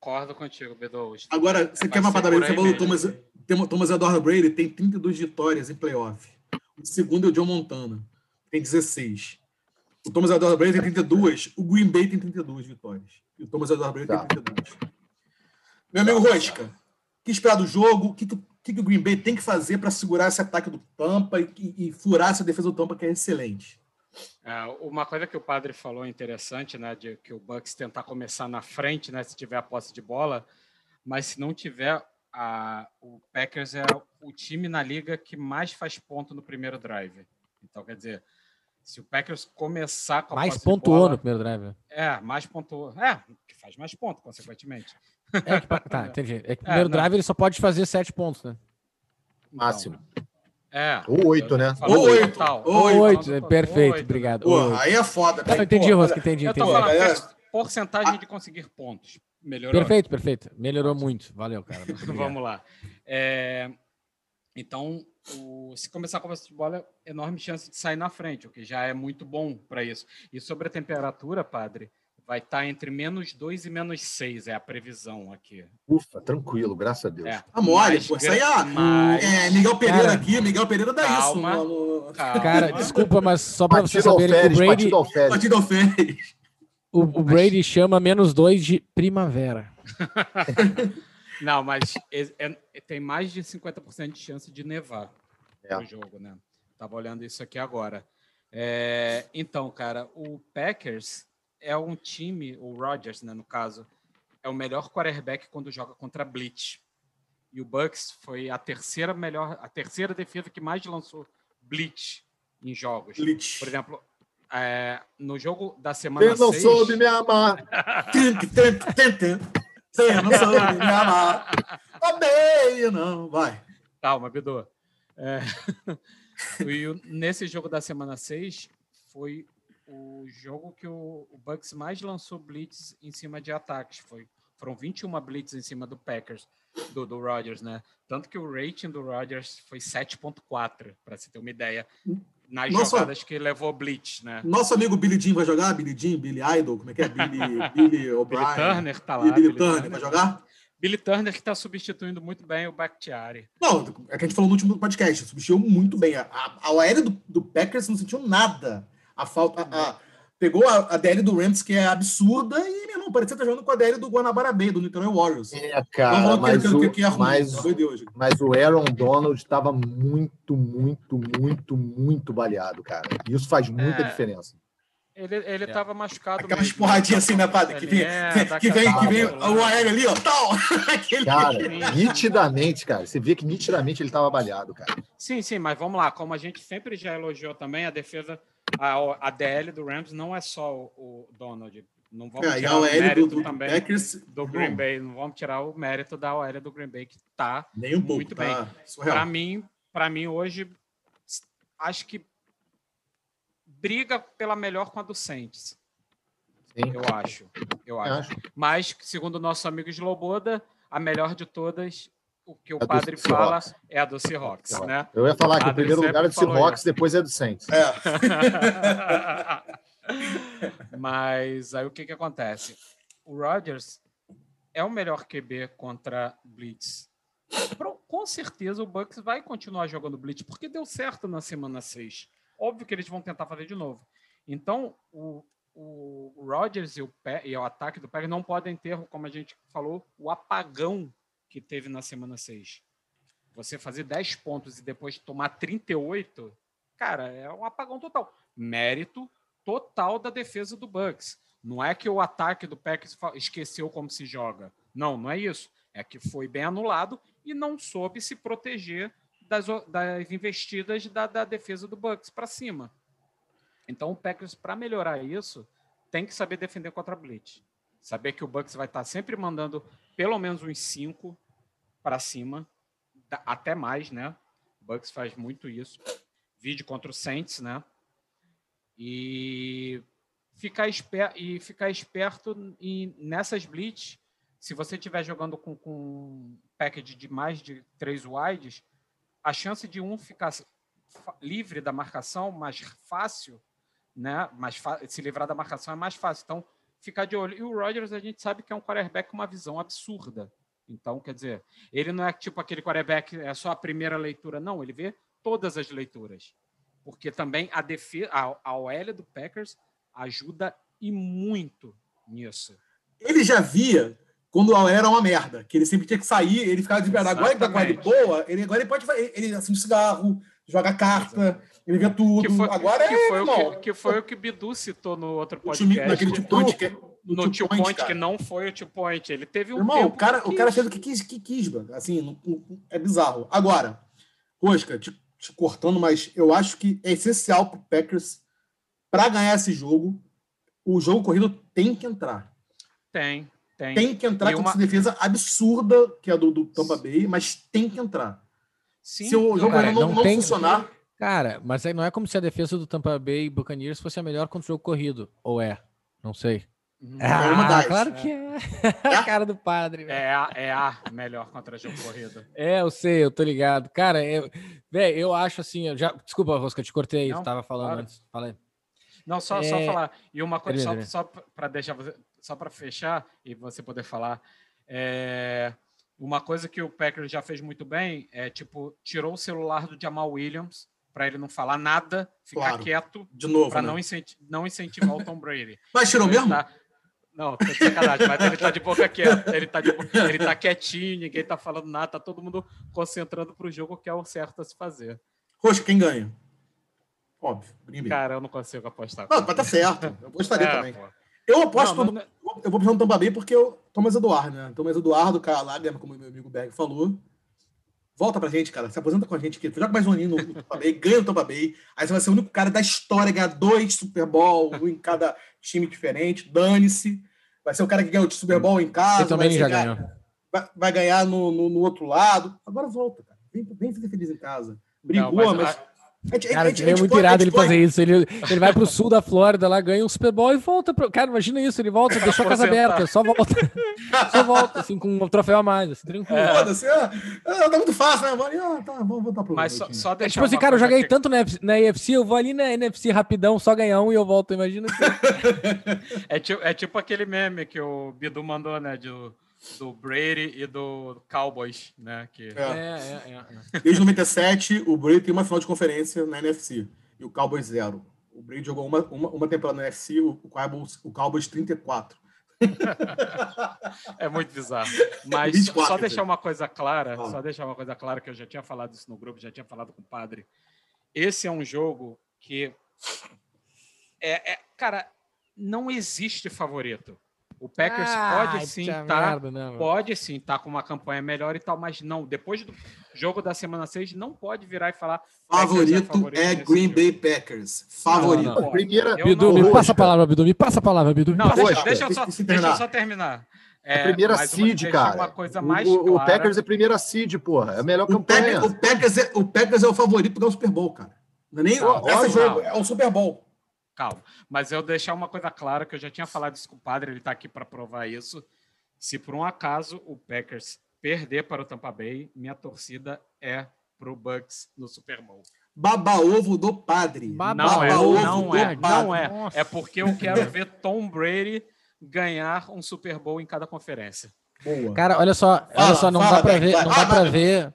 Concordo contigo, Bedo. Agora, você quer uma padaria? Você falou Thomas, Thomas Eduardo Brady tem 32 vitórias em playoff. O segundo é o John Montana, tem 16. O Thomas Eduardo Brady tem 32, o Green Bay tem 32 vitórias. E o Thomas Eduardo Brady tá. tem 32. Meu amigo tá. Rosca, que esperar do jogo? O que, que, que o Green Bay tem que fazer para segurar esse ataque do Tampa e, e, e, furar essa defesa do Tampa, que é excelente? É, uma coisa que o padre falou interessante, né, de que o Bucks tentar começar na frente, né, se tiver a posse de bola, mas se não tiver, a, o Packers é o time na liga que mais faz ponto no primeiro drive. Então, quer dizer, se o Packers começar com a Mais pontuou bola, no primeiro drive. É, mais pontuou. É, que faz mais pontos, consequentemente. É que, tá, entendi. É que o primeiro é, drive ele só pode fazer sete pontos, né? Máximo. É. Ou oito, né? Ou oito. Ou oito, é, perfeito, oito. obrigado. Pô, aí é foda. Não, entendi, Rosca, entendi. Eu tô entendi. falando é. porcentagem de conseguir pontos. Melhorou. Perfeito, perfeito. Melhorou muito. Valeu, cara. Vamos lá. É, então, o, se começar com a de bola, é enorme chance de sair na frente, o que já é muito bom para isso. E sobre a temperatura, padre, vai estar tá entre menos 2 e menos 6, é a previsão aqui. Ufa, tranquilo, graças a Deus. É, a mole, pô, isso aí é, é Miguel Pereira cara, aqui, Miguel Pereira dá calma, isso. Mano. Calma. Cara, desculpa, mas só para você saber o Brady... Partido alferes. O, o Brady chama menos 2 de primavera. Não, mas é, é, tem mais de 50% de chance de nevar é. no jogo, né? Tava olhando isso aqui agora. É, então, cara, o Packers é um time, o Rodgers, né, no caso, é o melhor quarterback quando joga contra Blitz. E o Bucks foi a terceira melhor, a terceira defesa que mais lançou Blitz em jogos. Blitz. Por exemplo, é, no jogo da semana 6... Você não seis... soube me amar. Você não soube me amar. Odeio, não. Vai. Calma, Bidu. É... e nesse jogo da semana 6 foi o jogo que o, o Bucks mais lançou blitz em cima de ataques. Foi, foram 21 blitz em cima do Packers, do, do Rodgers, né? Tanto que o rating do Rodgers foi 7.4, para você ter uma ideia nas Nossa, jogadas que levou blitz, né? Nosso amigo Billy Jean vai jogar? Billy Jean, Billy Idol, como é que é? Billy, Billy O'Brien. Billy Turner tá lá. Billy, Billy Turner, Turner vai jogar? Billy Turner que está substituindo muito bem o Bakhtiari. Não, é que a gente falou no último podcast, substituiu muito bem. A, a, a aérea do, do Packers não sentiu nada. A falta... A, a, pegou a, a DL do Rams, que é absurda, e, meu irmão, parecia estar jogando com a DL do Guanabara Bay, do Niterói Warriors. É, cara, mas, o, que, é ruim, mas, mas o Aaron Donald estava muito, muito, muito, muito baleado, cara. E isso faz muita é. diferença. Ele, ele é. tava machucado. Aquelas porradinhas assim, né, padre? Que vem, é, que vem, que vem o aéreo ali, ó. Tal. Cara, nitidamente, cara. Você vê que nitidamente ele tava baleado, cara. Sim, sim, mas vamos lá. Como a gente sempre já elogiou também, a defesa a, a DL do Rams não é só o, o Donald. Não vamos é, tirar o mérito do, do também Packers, do Green Bay. Não vamos tirar o mérito da OL do Green Bay, que está um muito pouco, bem. Tá para mim, para mim, hoje, acho que briga pela melhor com a do Saints. Sim. Eu acho. Eu acho. acho. Mas, segundo o nosso amigo Sloboda, a melhor de todas o que o é padre fala é a do Seahawks, né? Eu ia falar que o primeiro lugar é do Seahawks, depois é do Saints. É. Mas aí o que, que acontece? O Rodgers é o melhor QB contra Blitz. Com certeza o Bucks vai continuar jogando Blitz, porque deu certo na semana 6. Óbvio que eles vão tentar fazer de novo. Então, o, o Rodgers e o, e o ataque do Packers não podem ter, como a gente falou, o apagão que teve na semana 6. Você fazer 10 pontos e depois tomar 38, cara, é um apagão total. Mérito total da defesa do Bucks. Não é que o ataque do Packers esqueceu como se joga. Não, não é isso. É que foi bem anulado e não soube se proteger das, das investidas da, da defesa do Bucks para cima. Então o Packers, para melhorar isso, tem que saber defender contra a Blitz. Saber que o Bucks vai estar tá sempre mandando pelo menos uns cinco para cima, até mais, né? O Bucks faz muito isso. Vídeo contra o Saints, né? E ficar, esper e ficar esperto e nessas blitz, se você estiver jogando com, com package de mais de três wides, a chance de um ficar livre da marcação mais fácil, né? Mais se livrar da marcação é mais fácil. Então, ficar de olho. E o Rodgers, a gente sabe que é um quarterback com uma visão absurda. Então, quer dizer, ele não é tipo aquele quarterback, é só a primeira leitura, não, ele vê todas as leituras. Porque também a defesa, a, a OL do Packers ajuda e muito nisso. Ele já via quando a era uma merda, que ele sempre tinha que sair, ele ficava de verdade. Agora que tá com a de boa, ele, agora ele pode fazer, ele acende cigarro, joga carta, ele vê tudo. Que foi, agora que é, foi o que, que, foi o que Bidu citou no outro podcast. naquele tio point, que, no, no tio point, point que não foi o tio point. Ele teve um Irmão, o cara, o cara fez o que quis, que quis, assim, não, não, é bizarro. Agora, Rosca, te, te cortando, mas eu acho que é essencial pro Packers para ganhar esse jogo, o jogo corrido tem que entrar. Tem, tem. Tem que entrar e com uma... essa defesa absurda, que é a do, do Tampa Bay, mas tem que entrar. Sim, se o jogo cara, não, não, não tem... funcionar. Cara, mas não é como se a defesa do Tampa Bay Buccaneers fosse a melhor contra o jogo corrido. Ou é? Não sei. Hum, ah, claro que é. é. a cara do padre. É a, é a melhor contra jogo corrido. É, eu sei, eu tô ligado. Cara, eu, véio, eu acho assim. Eu já, desculpa, Rosca, te cortei aí. Não, tava falando claro. antes. Falei. Não, só, é... só falar. E uma coisa, só, só para deixar só para fechar e você poder falar. É... Uma coisa que o Packers já fez muito bem é tipo, tirou o celular do Jamal Williams para ele não falar nada, ficar claro. quieto. De novo. Para né? não, incenti não incentivar o Tom Brady. Mas tirou mesmo? Tá... Não, tô de sacanagem, mas ele tá de boca quieta, ele tá, de... ele tá quietinho, ninguém tá falando nada, tá todo mundo concentrando pro jogo que é o certo a se fazer. Roxo, quem ganha? Óbvio. Cara, eu não consigo apostar. Não, mas tá certo. Eu apostaria é, também. Pô. Eu aposto. Não, não, Eu vou puxar no Tampa Bay porque eu. Thomas Eduardo, né? Thomas Eduardo, cara lá, como meu amigo Berg falou. Volta pra gente, cara. Se aposenta com a gente aqui. Joga mais um aninho no, Tampa Bay, ganha o Tampa Bay. Aí você vai ser o único cara da história a ganhar dois Super Bowl, um em cada time diferente. Dane-se. Vai ser o cara que ganha o Super Bowl em casa. Você também já ganhou. Vai, vai ganhar no, no, no, outro lado. Agora volta, cara. Vem, vem ser feliz em casa. Brigou, não, mas. mas... A cara, a gente, é muito irado ele fazer isso. Ele, ele vai pro sul da Flórida, lá ganha um Super Bowl e volta. Pro... Cara, imagina isso. Ele volta, deixou a casa aberta, só volta. só volta, assim, com um troféu a mais, assim, tranquilo. É. Foda-se, é, tá muito fácil, né, mano? Ah, tá, vamos voltar pro Mas só, só deixar. É, tipo assim, cara, eu já ganhei que... tanto na, na EFC, eu vou ali na NFC rapidão, só ganhar um e eu volto. Imagina. é, tipo, é tipo aquele meme que o Bidu mandou, né? De do Brady e do Cowboys, né? Que... É. É, é, é. Desde 97, o Brady tem uma final de conferência na NFC e o Cowboys zero. O Brady jogou uma, uma, uma temporada na NFC, o Cowboys, o Cowboys 34. é muito bizarro. Mas 24, só deixar uma coisa clara, ah. só deixar uma coisa clara que eu já tinha falado isso no grupo, já tinha falado com o padre. Esse é um jogo que é, é cara, não existe favorito. O Packers ah, pode sim estar tá, pode sim estar tá com uma campanha melhor e tal, mas não, depois do jogo da semana 6 não pode virar e falar favorito é, favorito é Green jogo. Bay Packers. Favorito. Não, não. Primeira Bidu, me passa a palavra, Bidu, me passa a palavra, Bidu. Não, deixa, deixa, eu só, deixa eu só terminar. É, a primeira seed, uma, cara. Uma coisa mais o, o, Packers é primeira seed, porra. É a melhor o campanha. Packers, o, Packers é, o Packers é o favorito para o Super Bowl, cara. Não é nem não, essa jogo, é o Super Bowl calma. Mas eu deixar uma coisa clara, que eu já tinha falado isso com o padre, ele está aqui para provar isso. Se por um acaso o Packers perder para o Tampa Bay, minha torcida é para o Bucks no Super Bowl. Baba ovo do padre. Baba não é, ovo não é, não é. É porque eu quero ver Tom Brady ganhar um Super Bowl em cada conferência. Boa. Cara, olha só, olha só, não fala, dá para ver, não dá para ver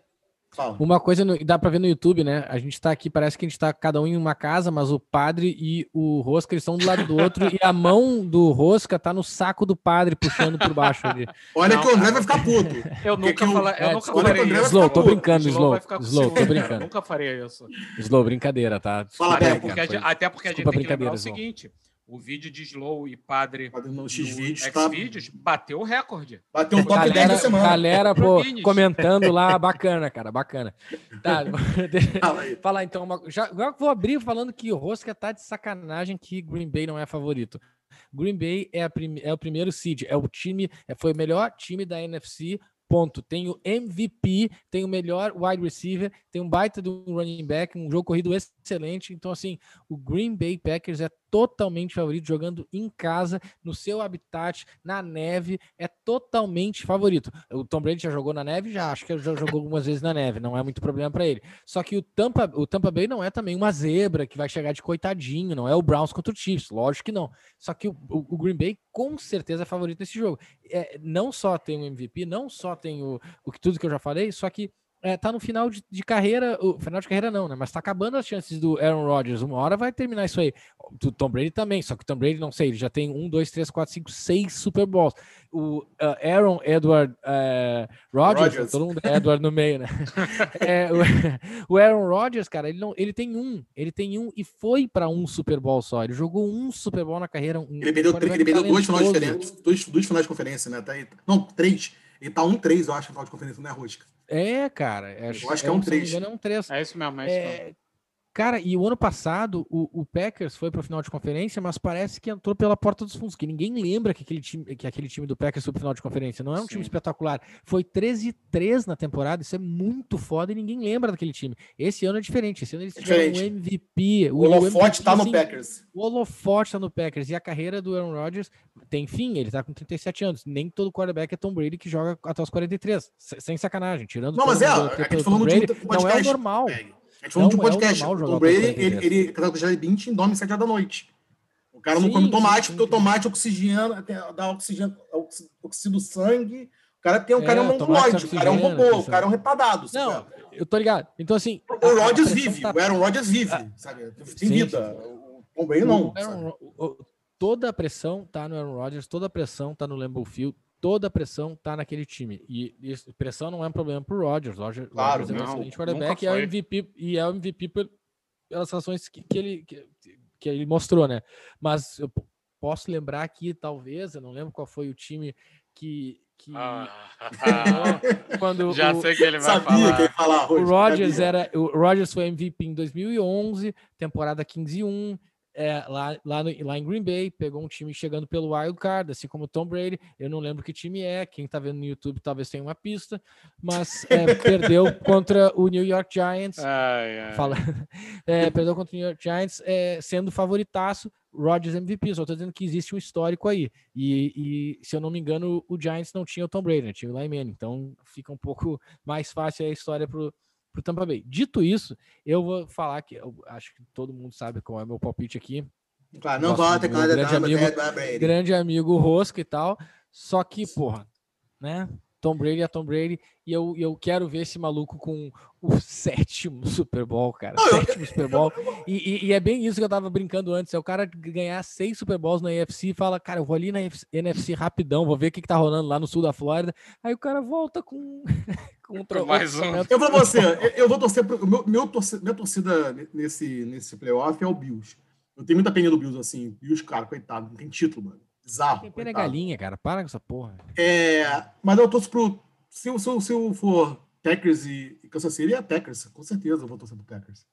Fala. Uma coisa no- dá pra ver no YouTube, né? A gente tá aqui, parece que a gente tá cada um em uma casa, mas o padre e o Rosca eles estão do lado do outro e a mão do Rosca tá no saco do padre puxando por baixo ali. Olha Não, que o André vai ficar puto. Eu nunca, eu- é, nunca farei vai isso. Slow, tô brincando, Slow. Slow, tô brincando. Eu nunca faria isso. Slow, brincadeira, tá? Fala, Desculpa. Até porque, até porque a gente tem que lembrar o seguinte: o vídeo de Slow e Padre no X-Vídeos tá... Bateu o recorde. Bateu um top 10 da Galera, semana. galera pô, comentando lá, bacana, cara, bacana. Tá, deixa- Fala aí. falar então, uma, já, vou abrir falando que o Rosca tá de sacanagem que Green Bay não é favorito. Green Bay é, a prime- é o primeiro seed, é o time, é- foi o melhor time da NFC. Ponto. Tem o MVP, tem o melhor wide receiver, tem um baita de um running back, um jogo corrido excelente. Então, assim, o Green Bay Packers é totalmente favorito, jogando em casa, no seu habitat, na neve, é totalmente favorito. O Tom Brady já jogou na neve, já acho que já jogou algumas vezes na neve, não é muito problema para ele. Só que o Tampa, o Tampa Bay não é também uma zebra que vai chegar de coitadinho, não é o Browns contra o Chiefs, lógico que não. Só que o, o- Green Bay com certeza é favorito nesse jogo. É, não só tem o MVP, não só tem o, o que tudo que eu já falei, só que é, tá no final de, de carreira, o final de carreira não, né? Mas tá acabando as chances do Aaron Rodgers. Uma hora vai terminar isso aí. Do Tom Brady também, só que o Tom Brady, não sei, ele já tem um, dois, três, quatro, cinco, seis Super Bowls. O uh, Aaron Edward uh, Rodgers, Rodgers. todo mundo é Edward no meio, né? É, o, o Aaron Rodgers, cara, ele não, ele tem um, ele tem um e foi para um Super Bowl só. Ele jogou um Super Bowl na carreira. Um, Ele perdeu, ele perdeu dois finais diferentes. Dois, dois finais de conferência, né? Tá aí, não, três. Ele tá um três, eu acho, no final de conferência, não é rosca. É, cara. Eu acho que é um se não me três. engano, É um 3. É isso mesmo, é isso mesmo. É, cara, e o ano passado o, o Packers foi para o final de conferência, mas parece que entrou pela porta dos fundos, que ninguém lembra que aquele time, que aquele time do Packers foi para final de conferência. Não é um time Sim. espetacular. Foi 13 3 na temporada, isso é muito foda e ninguém lembra daquele time. Esse ano é diferente. Esse ano eles É tiveram um. MVP. O holofote MVP, tá no assim, Packers. o holofote tá no Packers e a carreira do Aaron Rodgers tem fim, ele tá com 37 anos. Nem todo quarterback é Tom Brady que joga até os 43. Se- Sem sacanagem, tirando Não, mas é, não é o podcast. normal. A gente falou no Não último é o podcast. o com Brady, 43. ele, ele já 20 em dorme 7 horas da noite. O cara não Sim, come sim, tomate, sim, porque o sim. tomate oxigena, dá oxigênio, oxi- oxida o sangue. O cara tem um É, cara é um mongoloide, o cara é um robô, o cara é um retardado. Não, sabe? eu tô ligado. Então, assim. O Rodgers vive, tá- o Aaron Rodgers vive, sabe? Tem vida. O Tom Brady não. o Aaron o- toda a pressão tá no Aaron Rodgers, toda a pressão tá no Lambeau Field, toda a pressão tá naquele time. E, isso- pressão não é um problema pro Rodgers. Rodgers, Claro, Rodgers é um não, excelente quarterback e é o. MVP, e é o MVP pel- pelas ações que, que ele, que, que ele mostrou, né? Mas eu posso lembrar aqui, talvez, eu não lembro qual foi o time que. que Ah, quando já o- sei que ele vai Sabia falar. que ia falar. o Rodgers, Rodgers sabia. era o Rodgers foi MVP em 2011, temporada 15 e 1, é, lá, lá, no- lá em Green Bay, pegou um time chegando pelo wild card, assim como o Tom Brady. Eu não lembro que time é, quem tá vendo no YouTube talvez tenha uma pista, mas é, perdeu contra o New York Giants. Ai, ai. Fala, é, perdeu contra o New York Giants, é, sendo favoritaço, Rodgers MVP. Só tô dizendo que existe um histórico aí. E, e, se eu não me engano, o Giants não tinha o Tom Brady, né? tinha o Manning. Então fica um pouco mais fácil a história pro, pro Tampa Bay. Dito isso, eu vou falar que eu acho que todo mundo sabe qual é o meu palpite aqui. Claro, não bota do com a grande amigo-. Grande amigo Rosca e tal. Só que, porra, né? Tom Brady é Tom Brady. E eu, eu quero ver esse maluco com o sétimo Super Bowl, cara. Não, eu- sétimo Super Bowl. E, e- e é bem isso que eu tava brincando antes. É o cara ganhar seis Super Bowls na NFC e fala, cara, eu vou ali na NFC rapidão, vou ver o que, que tá rolando lá no sul da Flórida. Aí o cara volta com, com um mais um. orçamento. Eu vou você, eu- vou torcer pro. Meu, meu torce- minha torcida nesse, nesse playoff é o Bills. Eu tenho muita pena do Bills, assim. Bills, cara, coitado, não tem título, mano. Bizarro. Tem pena é galinha, cara. Para com essa porra. É, mas eu torço pro. Se, eu- se, eu- se eu for Packers e, e Kansas City, é Packers. Com certeza eu vou torcer pro Packers.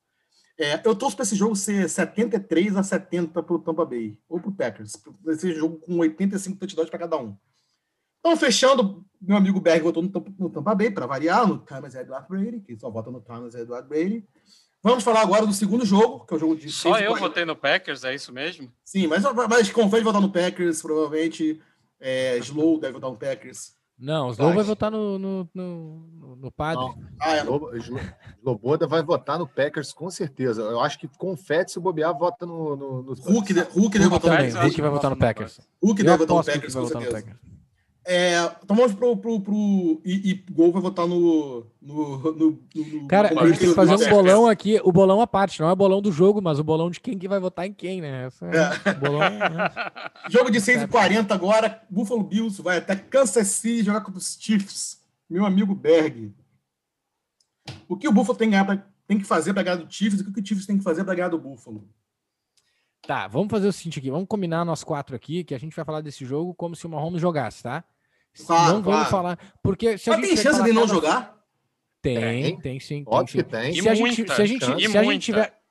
É, eu torço para esse jogo ser 73 a 70 pro Tampa Bay. Ou pro Packers. Esse jogo com 85 touchdowns para cada um. Então, fechando, meu amigo Berg votou no, Tampa- no Tampa Bay, para variar, no Thomas Edward Brady, que só vota no Thomas Edward Brady. Vamos falar agora do segundo jogo, que é o jogo de. Só eu 40. votei no Packers, é isso mesmo? Sim, mas, mas confere votar no Packers, provavelmente. É, Slow deve votar no Packers. Não, o Slow Vai. votar no, no, no, no- padre. Não. Ah, é, Lobo- vai votar no Packers com certeza. Eu acho que confete se bobear, vota no. no, no Hulk, de- Hulk deve Hulk votar no também. Packers, Hulk vai votar no Packers. Hulk deve votar no Packers, com certeza. É, então vamos pro. pro, pro e, e Gol vai votar no. no, no, no Cara, a gente tem que fazer um bolão aqui, o bolão à parte, não é o bolão do jogo, mas o bolão de quem que vai votar em quem, né? É, é. Bolão, né? Jogo de 6h40 agora, Buffalo Bills vai até Kansas City jogar contra os Chiefs. Meu amigo Berg. O que o Buffalo tem que, ganhar, tem que fazer para ganhar do Chiefs e o que o Chiefs tem que fazer para ganhar do Buffalo? Tá, vamos fazer o seguinte aqui, vamos combinar nós quatro aqui, que a gente vai falar desse jogo como se o Mahomes jogasse, tá? Claro, não vamos falar. Porque se a Mas tem chance de não jogar? Tem, tem, tem sim. Óbvio que tem. Se a gente, se a gente, se a gente tiver.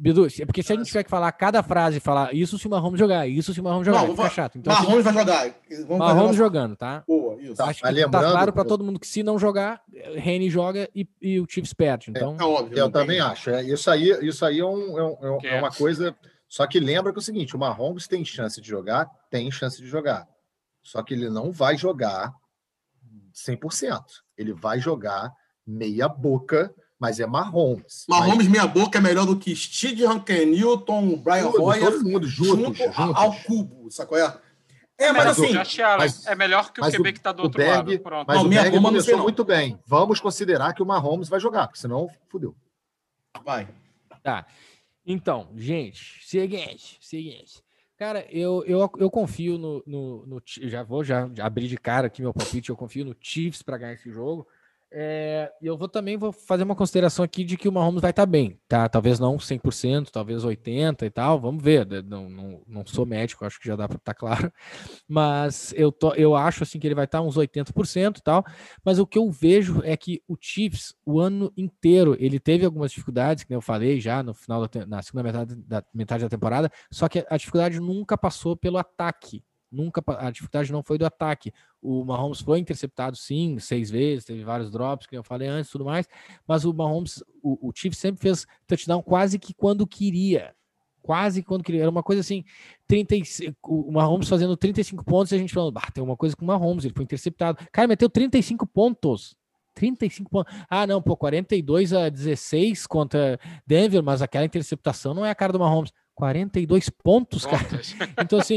Bidu, é porque se a gente tiver que falar cada frase, falar isso se o Mahomes jogar, isso se o Mahomes jogar, não, fica chato. Então, Mahomes vai jogar. Vamos Mahomes jogando, tá? Boa, isso. Acho tá, que tá claro para todo mundo que se não jogar, Rene joga e, e, o Chiefs perde. Então... É, é óbvio. Eu também acho. É, isso aí, isso aí é, um, é, um, é, é uma coisa. Só que lembra que é o seguinte: o Mahomes tem chance de jogar, tem chance de jogar. Só que ele não vai jogar 100%. Ele vai jogar meia boca, mas é Mahomes. Mahomes mas... meia boca é melhor do que Steve Hunker Newton, Brian Hoyer. Todo mundo junto, junto ao cubo, sacou? É, é mas, assim. Mas, é melhor que o QB que está do outro Berg, lado. Pronto. Mas não, o Berg começou muito bem. Vamos considerar que o Mahomes vai jogar, porque senão fudeu. Vai. Tá. Então, gente, seguinte, seguinte. Cara, eu, eu, eu confio no, no, no, Já vou já abrir de cara aqui meu palpite. Eu confio no Chiefs para ganhar esse jogo. É, eu vou também vou fazer uma consideração aqui de que o Mahomes vai estar tá bem, tá? Talvez não 100%, talvez 80% e tal, vamos ver. Não, não, não sou médico, acho que já dá para estar tá claro, mas eu, tô, eu acho assim que ele vai estar tá uns 80% e tal. Mas o que eu vejo é que o Chiefs, o ano inteiro, ele teve algumas dificuldades, que eu falei já no final da, na segunda metade da, metade da temporada, só que a dificuldade nunca passou pelo ataque nunca a dificuldade não foi do ataque. O Mahomes foi interceptado sim, seis vezes, teve vários drops, que eu falei antes, tudo mais, mas o Mahomes, o, o Chief sempre fez touchdown quase que quando queria. Quase quando queria. Era uma coisa assim, 35, o Mahomes fazendo 35 pontos e a gente falando, bah, tem uma coisa com o Mahomes, ele foi interceptado. Cara, meteu 35 pontos. 35 pontos. Ah, não, pô, 42 a 16 contra Denver, mas aquela interceptação não é a cara do Mahomes. 42 pontos, cara. Então, assim,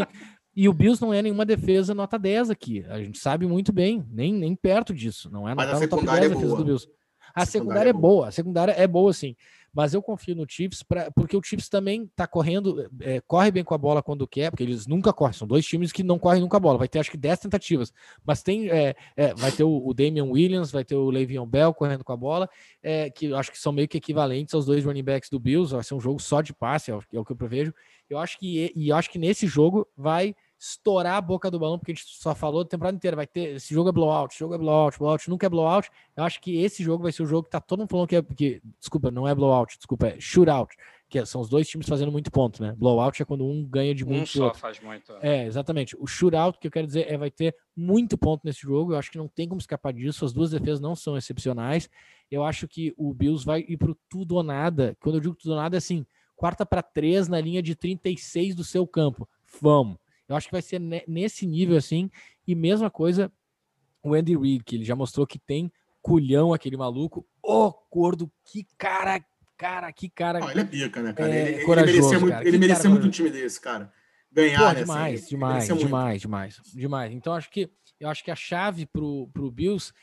e o Bills não é nenhuma defesa nota 10 aqui. A gente sabe muito bem, nem, nem perto disso. Não é Mas a secundária é boa. do Bills. A, a secundária, é boa. A secundária é boa, sim. Mas eu confio no Chiefs pra, porque o Chiefs também tá correndo, é, corre bem com a bola quando quer, porque eles nunca correm. São dois times que não correm nunca a bola. Vai ter acho que 10 tentativas. Mas tem. É, é, vai ter o, o Damian Williams, vai ter o Le'Veon Bell correndo com a bola, é, que acho que são meio que equivalentes aos dois running backs do Bills. Vai ser um jogo só de passe, é o, é o que eu prevejo. Eu acho que, e eu acho que nesse jogo vai estourar a boca do balão, porque a gente só falou a temporada inteira, vai ter, esse jogo é blowout, esse jogo é blowout, blowout, nunca é blowout, eu acho que esse jogo vai ser o jogo que tá todo mundo falando que é, que, desculpa, não é blowout, desculpa, é shootout, que é, são os dois times fazendo muito ponto, né, blowout é quando um ganha de muito. Um só faz muito. É. é, exatamente, o shootout, que eu quero dizer, é vai ter muito ponto nesse jogo, eu acho que não tem como escapar disso, as duas defesas não são excepcionais, eu acho que o Bills vai ir pro tudo ou nada, quando eu digo tudo ou nada, é assim, quarta para três na linha de 36 do seu campo, vamos, eu acho que vai ser nesse nível assim. E mesma coisa o Andy Reid, que ele já mostrou que tem culhão aquele maluco. Ô, oh, gordo, que cara, cara, que cara. Não, ele é pica, né, cara? É, ele, ele merecia, muito, ele merecia muito um time desse, cara. Ganhar, Pô, né, demais, assim, demais, demais, demais, demais. Então acho que eu acho que a chave pro, pro Bills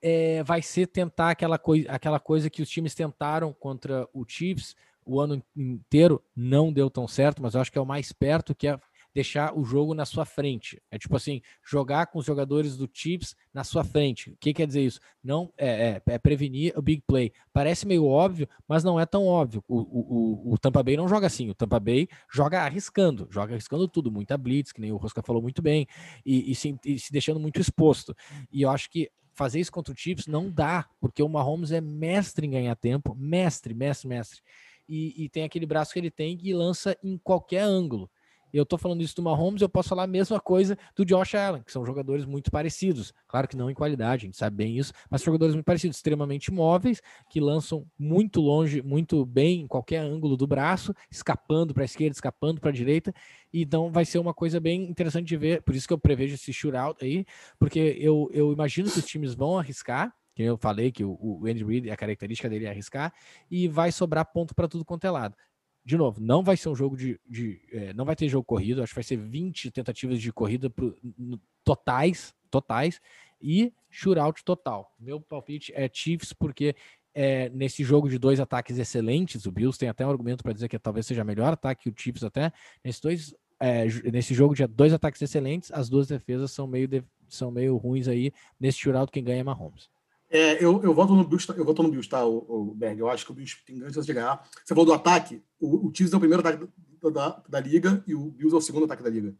é, vai ser tentar aquela coisa, aquela coisa que os times tentaram contra o Chiefs o ano inteiro, não deu tão certo, mas eu acho que é o mais perto que é deixar o jogo na sua frente. É tipo assim, jogar com os jogadores do Chiefs na sua frente. O que quer dizer isso? Não é, é, é prevenir o big play. Parece meio óbvio, mas não é tão óbvio. O, o, o, Tampa Bay não joga assim. O Tampa Bay joga arriscando, joga arriscando tudo, muita blitz, que nem o Rosca falou muito bem, e, e, se, e se deixando muito exposto. E eu acho que fazer isso contra o Chiefs não dá, porque o Mahomes é mestre em ganhar tempo, mestre, mestre, mestre. E, e, tem aquele braço que ele tem que lança em qualquer ângulo eu tô falando isso do Mahomes, eu posso falar a mesma coisa do Josh Allen, que são jogadores muito parecidos. Claro que não em qualidade, a gente sabe bem isso, mas jogadores muito parecidos, extremamente móveis, que lançam muito longe, muito bem em qualquer ângulo do braço, escapando para a esquerda, escapando para a direita. Então vai ser uma coisa bem interessante de ver. Por isso que eu prevejo esse shootout aí, porque eu, eu imagino que os times vão arriscar, que eu falei que o, o Andy Reid, a característica dele é arriscar, e vai sobrar ponto para tudo quanto é lado de novo, não vai ser um jogo de. de é, não vai ter jogo corrido, acho que vai ser 20 tentativas de corrida pro, no, totais, totais e shootout total. Meu palpite é Chiefs, porque é, nesse jogo de dois ataques excelentes, o Bills tem até um argumento para dizer que talvez seja melhor ataque que o Chiefs até. Nesses dois, é, nesse jogo de dois ataques excelentes, as duas defesas são meio, de, são meio ruins aí. Nesse shootout, quem ganha é Mahomes. É, eu, eu voto no Bills, eu voto no Bills, tá, o, o Berg? Eu acho que o Bills tem grande chance de ganhar. Você falou do ataque, o, o Chiefs é o primeiro ataque da, da, da, liga e o Bills é o segundo ataque da liga.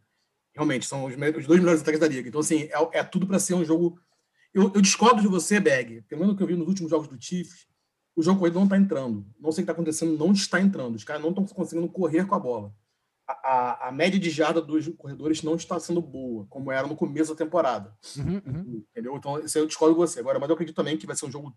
Realmente, são os, os dois melhores ataques da liga. Então, assim, é, é tudo para ser um jogo. Eu, eu, discordo de você, Berg. Pelo menos que eu vi nos últimos jogos do Chiefs, o jogo corrido não está entrando. Não sei o que está acontecendo, não está entrando. Os caras não estão conseguindo correr com a bola. A, a, média de jarda dos corredores não está sendo boa, como era no começo da temporada. Uhum, uhum. Entendeu? Então, isso eu discordo de você. Agora, mas eu acredito também que vai ser um jogo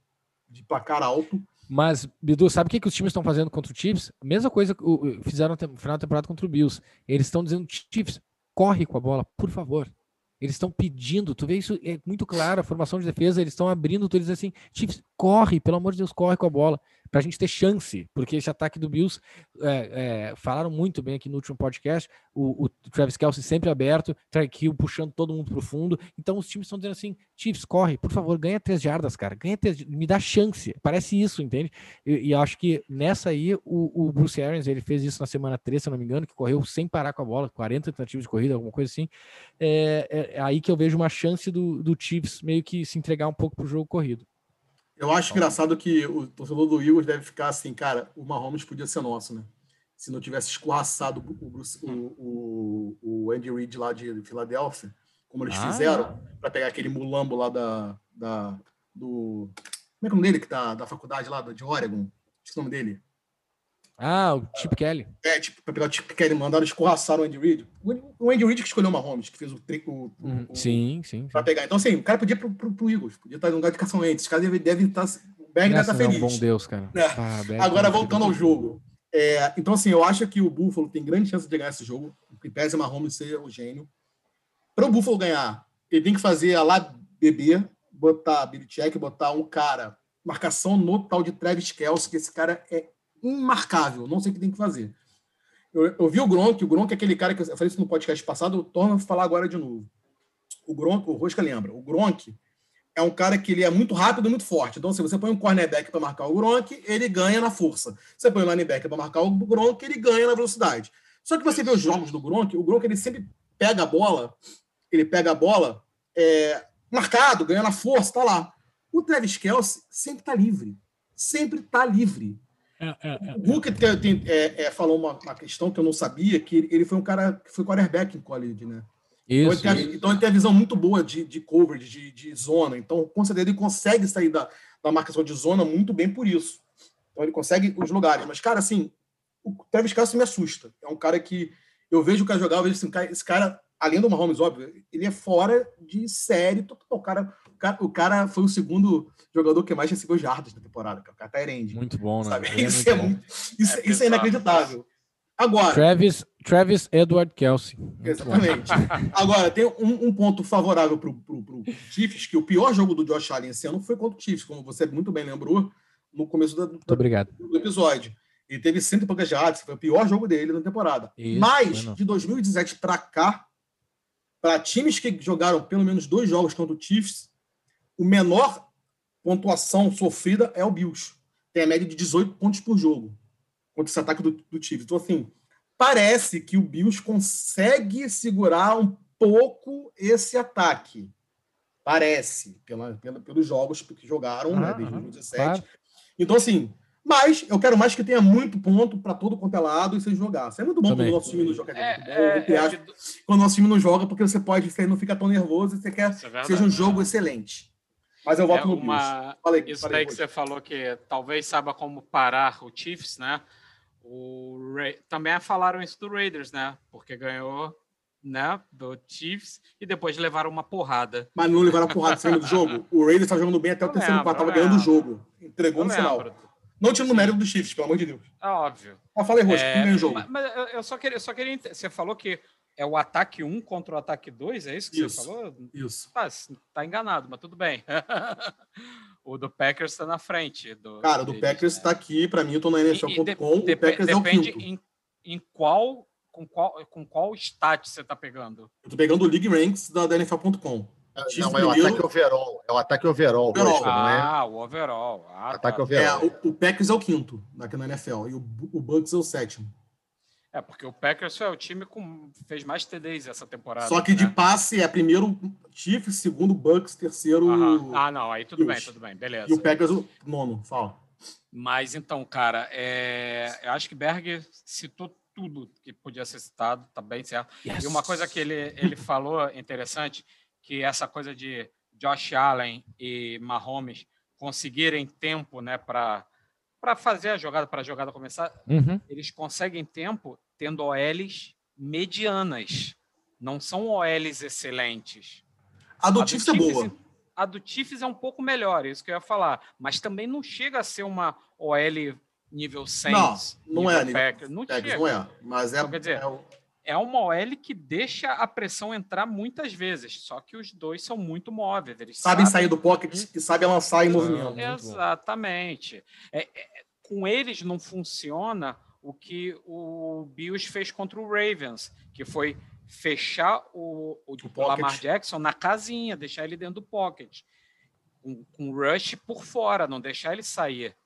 de placar alto. Mas, Bidu, sabe o que, que os times estão fazendo contra o Chiefs? Mesma coisa que fizeram no final da temporada contra o Bills. Eles estão dizendo, Chiefs, corre com a bola, por favor. Eles estão pedindo, tu vê isso, é muito claro, a formação de defesa, eles estão abrindo, tu eles assim, Chiefs, corre, pelo amor de Deus, corre com a bola para a gente ter chance, porque esse ataque do Bills, é, é, falaram muito bem aqui no último podcast, o, o Travis Kelsey sempre aberto, Tyreek Hill puxando todo mundo para o fundo, então os times estão dizendo assim, Chiefs, corre, por favor, ganha três jardas, cara, ganha três, me dá chance, parece isso, entende? E, e acho que nessa aí, o, o, Bruce Arians, ele fez isso na semana 3, se não me engano, que correu sem parar com a bola, 40 tentativas de corrida, alguma coisa assim, é, é, é aí que eu vejo uma chance do, do Chiefs meio que se entregar um pouco pro jogo corrido. Eu acho engraçado que o torcedor do Eagles deve ficar assim, cara, o Mahomes podia ser nosso, né? Se não tivesse escorraçado o, Bruce, o, o, o, Andy Reid lá de Filadélfia, como eles ah, fizeram, para pegar aquele mulambo lá da, da, do. Como é que é o nome dele, que tá da faculdade lá de Oregon? Esqueci o nome dele. Ah, o Chip Kelly. É, tipo, pra pegar o Chip Kelly, mandaram escorraçar o Andy Reid. O Andy Reid que escolheu o Mahomes, que fez o trico. Uhum. Sim, sim. Pra pegar. Então, assim, o cara podia ir pro, pro, pro Eagles, podia estar no lugar de Carson Wentz. Os caras devem, devem estar. O Berg deve estar feliz. É um bom Deus, cara. É. Ah, Agora, voltando ao jogo. É, então, assim, eu acho que o Buffalo tem grande chance de ganhar esse jogo. Em pese o Mahomes ser o gênio. Para o Buffalo ganhar, ele tem que fazer a lá bebê, botar Billy Check, botar um cara, marcação no tal de Travis Kelce, que esse cara é imarcável, não sei o que tem que fazer. Eu, eu vi o Gronk, o Gronk é aquele cara que eu falei isso no podcast passado, eu torno a falar agora de novo. O Gronk, o Rosca lembra, o Gronk é um cara que ele é muito rápido e muito forte. Então, se você põe um cornerback para marcar o Gronk, ele ganha na força. Você põe um linebacker para marcar o Gronk, ele ganha na velocidade. Só que você vê os jogos do Gronk, o Gronk ele sempre pega a bola, ele pega a bola é, marcado, ganha na força, tá lá. O Travis Kelce sempre tá livre. Sempre tá livre. É, é, é, o Hulk tem, é, é, falou uma, uma, questão que eu não sabia, que ele, ele foi um cara que foi quarterback em college, né? Isso, então, ele tem, então ele tem a visão muito boa de, de coverage, de, de zona. Então, com certeza, ele consegue sair da, da marcação de zona muito bem por isso. Então, ele consegue os lugares. Mas, cara, assim, o Travis Kelce me assusta. É um cara que eu vejo o cara jogar, eu vejo assim, esse cara, além do Mahomes, óbvio, ele é fora de série. O cara, cara, o cara foi o segundo jogador que mais recebeu jardas na temporada, que é o Catarende. Muito bom, né? Sabe? Isso, é, muito, isso, é, isso é inacreditável. Agora. Travis, Travis Edward Kelsey. Exatamente. Agora, tem um, um ponto favorável para o Chiefs, que o pior jogo do Josh Allen esse ano foi contra o Chiefs, como você muito bem lembrou no começo do, do, do episódio. Ele teve cento e poucas jardas, foi o pior jogo dele na temporada. Isso, Mas, de 2017 para cá, para times que jogaram pelo menos dois jogos contra o Chiefs, o menor pontuação sofrida é o Bills. Tem a média de 18 pontos por jogo contra esse ataque do, do Chiefs. Então, assim, parece que o Bills consegue segurar um pouco esse ataque. Parece, pela, pela, pelos jogos que jogaram né, desde 2017. Claro. Então, assim, mas eu quero mais que tenha muito ponto para todo quanto é lado e você jogar. Isso é muito bom Também. quando o nosso time não joga. É, é, é, é, quando o nosso time não joga, porque você pode, você não fica tão nervoso e você quer que é seja um jogo excelente. Mas eu voto é no uma... Falei, Isso falei, daí que você falou que talvez saiba como parar o Chiefs, né? O Ra... Também falaram isso do Raiders, né? Porque ganhou né, do Chiefs e depois levaram uma porrada. Mas não levaram porrada no do jogo. O Raiders estava jogando bem até o terceiro quarto, estava ganhando o jogo. Entregou no final. Não tinha no mérito do Chiefs, pelo amor de Deus. É óbvio. Ah, falei, Rocha, é, ganhou o jogo. Mas, mas eu só queria, eu só queria. Você falou que é o ataque 1 contra o ataque 2, é isso que isso, você falou? Isso. Ah, tá enganado, mas tudo bem. o do Packers está na frente. Do, Cara, o do Packers está né? aqui, para mim, eu tô na NFL.com, o Packers é o quinto. Em, em qual, com qual, com qual stat você tá pegando? Eu tô pegando o League Ranks da, da NFL.com. Chiefs Não, é o ataque overall. É o ataque overall, Overall. É? Ah, o overall. Ah, Ataque tá. É, overall. o, o Packers é o quinto aqui na NFL e o, o Bucks é o sétimo. É, porque o Packers foi o time que fez mais TDs essa temporada. Só que de né? passe é primeiro Chiefs, segundo Bucks, terceiro. Ah, não, aí tudo bem, Bills. tudo bem, beleza. e o Packers o nono. Fala. Mas então, cara, é, eu acho que Berg citou tudo que podia ser citado, tá bem certo. Yes. E uma coisa que ele, ele falou interessante, que essa coisa de Josh Allen e Mahomes conseguirem tempo, né, para para fazer a jogada, para a jogada começar, Uhum. eles conseguem tempo tendo OLs medianas. Não são OLs excelentes. A do A Chiefs é boa. A do Chiefs é um pouco melhor, isso que eu ia falar. Mas também não chega a ser uma OL nível Saints. Não, não é nível nível Packers. Não Packers, chega. não é. Mas é. Então, quer dizer, é o- É uma OL que deixa a pressão entrar muitas vezes. Só que os dois são muito móveis. Eles sabem sabem sair do pocket e sabem lançar em movimento. Exatamente. É, é, com eles não funciona o que o Bills fez contra o Ravens, que foi fechar o, o, pocket. Lamar Jackson na casinha, deixar ele dentro do pocket, com, o rush por fora, não deixar ele sair.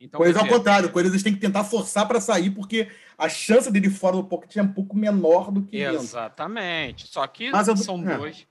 Então, eles quer ao dizer, contrário, com eles têm que tentar forçar para sair, porque a chance dele fora do pocket é um pouco menor do que dentro. Exatamente. Só que Mas eu- são é. dois.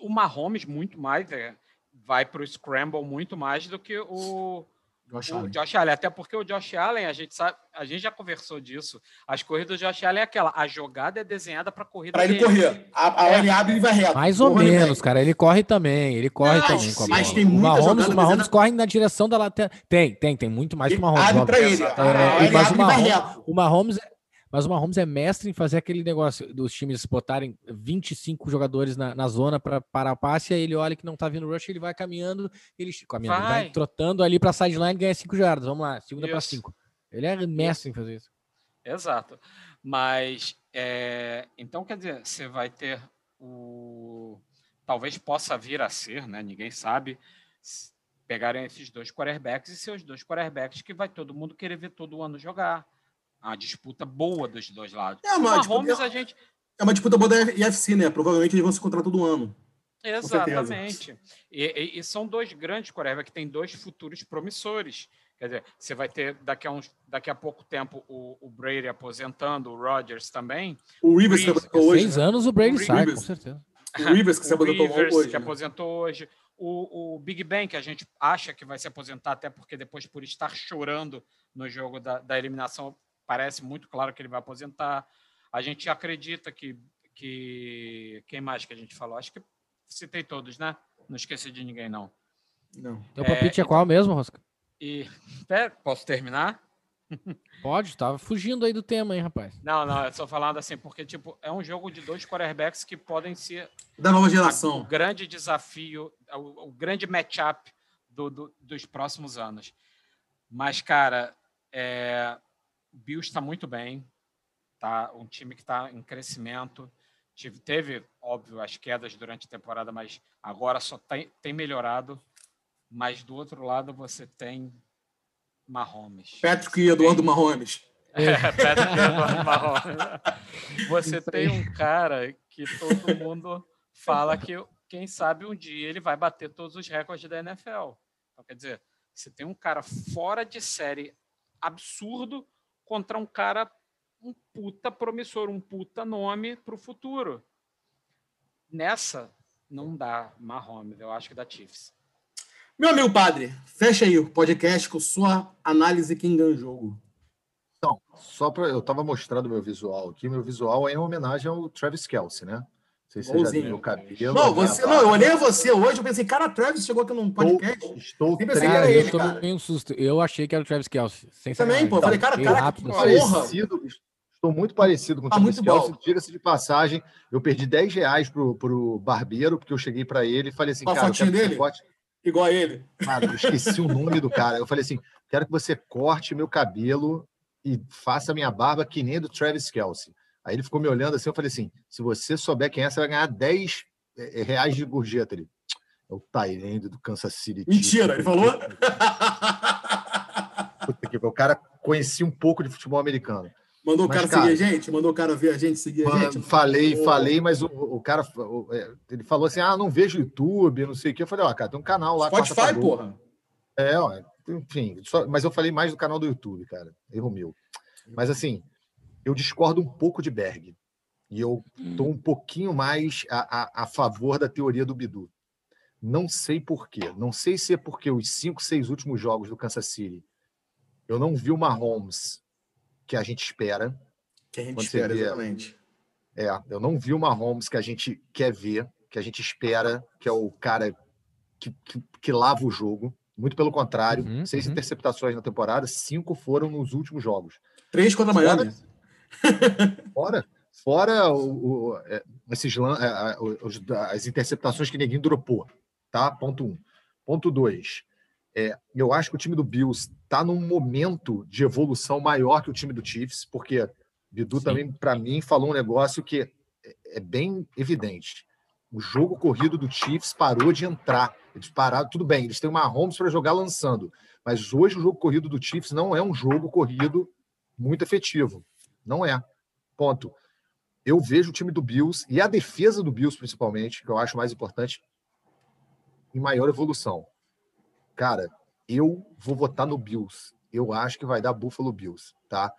O Mahomes muito mais é, vai para o scramble muito mais do que o, Josh o Allen. Josh Allen. Até porque o Josh Allen, a gente sabe, a gente já conversou disso. As corridas do Josh Allen é aquela, a jogada é desenhada para corrida Para ele dele. correr. A, a É. ele abre e vai reto. Mais ou menos, cara. Ele corre também. Ele corre Não, também com a mas tem o muita Mahomes, jogada o Mahomes desenhada- corre na direção da lateral. Tem, tem, tem muito mais que o Mahomes. Abre para ele. É, ele mas o e Mahomes- reto. O Mahomes, é- mas o Mahomes é mestre em fazer aquele negócio dos times botarem 25 jogadores na, na zona para parar o passe, aí ele olha que não tá vindo rush, ele vai caminhando, ele caminhando, vai Vai. trotando ali para sideline e ganha 5 jardas. Vamos lá, segunda para Isso. 5. Ele é mestre em fazer isso. Exato. Mas, é, então, quer dizer, você vai ter o. Talvez possa vir a ser, né? Ninguém sabe. Pegarem esses dois quarterbacks e seus dois quarterbacks que vai todo mundo querer ver todo ano jogar. A disputa boa dos dois lados. É, O mas, tipo, Mahomes, é- a gente. É uma disputa boa da IFC, né? Provavelmente eles vão se encontrar todo ano. certeza. Exatamente. E, e- e são dois grandes quarterbacks que têm dois futuros promissores. Quer dizer, você vai ter daqui a, uns, daqui a pouco tempo o, o Brady aposentando, o Rodgers também. O Rivers que aposentou hoje. Seis né? anos o Brady O sai, com Rivers. certeza. O Rivers que se o aposentou Rivers, hoje. que né? aposentou hoje. O, o Big Ben, que a gente acha que vai se aposentar, até porque depois, por estar chorando no jogo da, da eliminação, parece muito claro que ele vai aposentar. A gente acredita que, que. Quem mais que a gente falou? Acho que citei todos, né? Não esqueci de ninguém, não. Não. Teu É, palpite é qual mesmo, Rosca? E. Pera, posso terminar? Pode, tava fugindo aí do tema, hein, rapaz. Não, não, eu estou falando assim, porque tipo, é um jogo de dois quarterbacks que podem ser Da nova o geração. grande desafio, o, o grande matchup do, do- dos próximos anos. Mas, cara, é, o Bills está muito bem, tá? Um time que está em crescimento. Tive, teve, óbvio, as quedas durante a temporada, mas agora só tem, tem melhorado. Mas do outro lado você tem Mahomes. Patrick e Eduardo Mahomes. É, Patrick Eduardo Mahomes. Você tem um cara que todo mundo fala que, quem sabe, um dia ele vai bater todos os recordes da NFL. Então, quer dizer, você tem um cara fora de série absurdo contra um cara, um puta promissor, um puta nome para o futuro. Nessa, não dá Mahomes, eu acho que dá Chiefs. Meu amigo padre, fecha aí o podcast com sua análise quem ganha o jogo. Só para eu tava mostrando meu visual aqui, meu visual é em homenagem ao Travis Kelce, né? Não sei se você já viu o cabelo. Não, minha você, não, eu olhei você hoje, eu pensei, cara, Travis chegou aqui num podcast. Estou, estou assim, Cara, ele, eu tomei um susto. Eu achei que era o Travis Kelce. Sem Também, pô, falei, cara, cara, rápido, que assim. porra. parecido, estou muito parecido com o Tá Travis igual. Diga-se de passagem, eu perdi 10 reais pro, pro barbeiro, porque eu cheguei para ele e falei assim, Com a cara, eu quero que você dele? corte. Igual a ele. Cara, eu esqueci o nome do cara. Eu falei assim, quero que você corte meu cabelo e faça minha barba que nem do Travis Kelce. Aí ele ficou me olhando assim, eu falei assim, se você souber quem é, você vai ganhar 10 eh, reais de gorjeta. Ele, é o Tyrande do Kansas City. Chiefs." Mentira, ele falou? Puta que. O cara conhecia um pouco de futebol americano. Mandou o cara, cara, seguir a gente? Mandou o cara ver a gente, seguir a gente? Falei, oh. falei, mas o, o cara é, ele falou assim: ah, não vejo YouTube, não sei o que. Eu falei, ó, cara, tem um canal lá. Spotify, porra. É, ó, enfim, só, mas eu falei mais do canal do YouTube, cara. Erro meu. Mas assim, eu discordo um pouco de Berg. E eu estou um pouquinho mais a, a, a, favor da teoria do Bidu. Não sei por quê. Não sei se é porque os cinco, seis últimos jogos do Kansas City eu não vi o Mahomes que a gente espera. Que a gente espera, vê, exatamente. É, eu não vi o Mahomes que a gente quer ver, que a gente espera, que é o cara que, que, que lava o jogo. Muito pelo contrário, uhum, seis uhum. interceptações na temporada, cinco foram nos últimos jogos. Três contra a Miami. Fora, fora o, o, é, esses, é, as interceptações que ninguém dropou, tá? Ponto um. Ponto dois. É, eu acho que o time do Bills está num momento de evolução maior que o time do Chiefs, porque Bidu Sim. também, para mim, falou um negócio que é, é bem evidente. O jogo corrido do Chiefs parou de entrar. Eles pararam, tudo bem, eles têm uma Holmes para jogar lançando, mas hoje o jogo corrido do Chiefs não é um jogo corrido muito efetivo. Não é. Ponto. Eu vejo o time do Bills e a defesa do Bills, principalmente, que eu acho mais importante, em maior evolução. Cara, eu vou votar no Bills. Eu acho que vai dar Buffalo Bills, tá?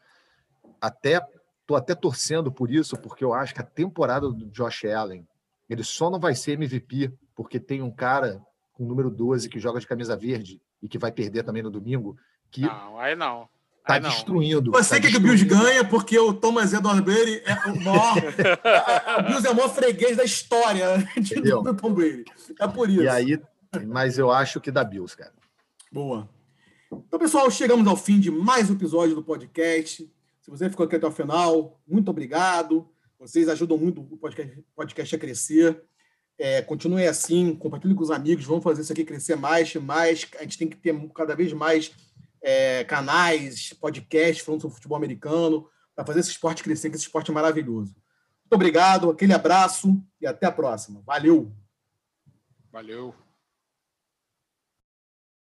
Até tô até torcendo por isso, porque eu acho que a temporada do Josh Allen ele só não vai ser MVP porque tem um cara com número 12 que joga de camisa verde e que vai perder também no domingo. Que não, aí não. Tá aí destruindo. Você tá quer que o Bills ganha porque o Thomas Edward Brady é o maior. o Bills é o maior freguês da história do Tom Brady. É por isso. E aí, mas eu acho que dá Bills, cara. Boa. Então, pessoal, chegamos ao fim de mais um episódio do podcast. Se você ficou aqui até o final, muito obrigado. Vocês ajudam muito o podcast, podcast a crescer. É, continue assim, compartilhe com os amigos, vamos fazer isso aqui crescer mais, mais. A gente tem que ter cada vez mais é, canais, podcasts falando sobre futebol americano, para fazer esse esporte crescer, que esse esporte é maravilhoso. Muito obrigado, aquele abraço e até a próxima. Valeu! Valeu!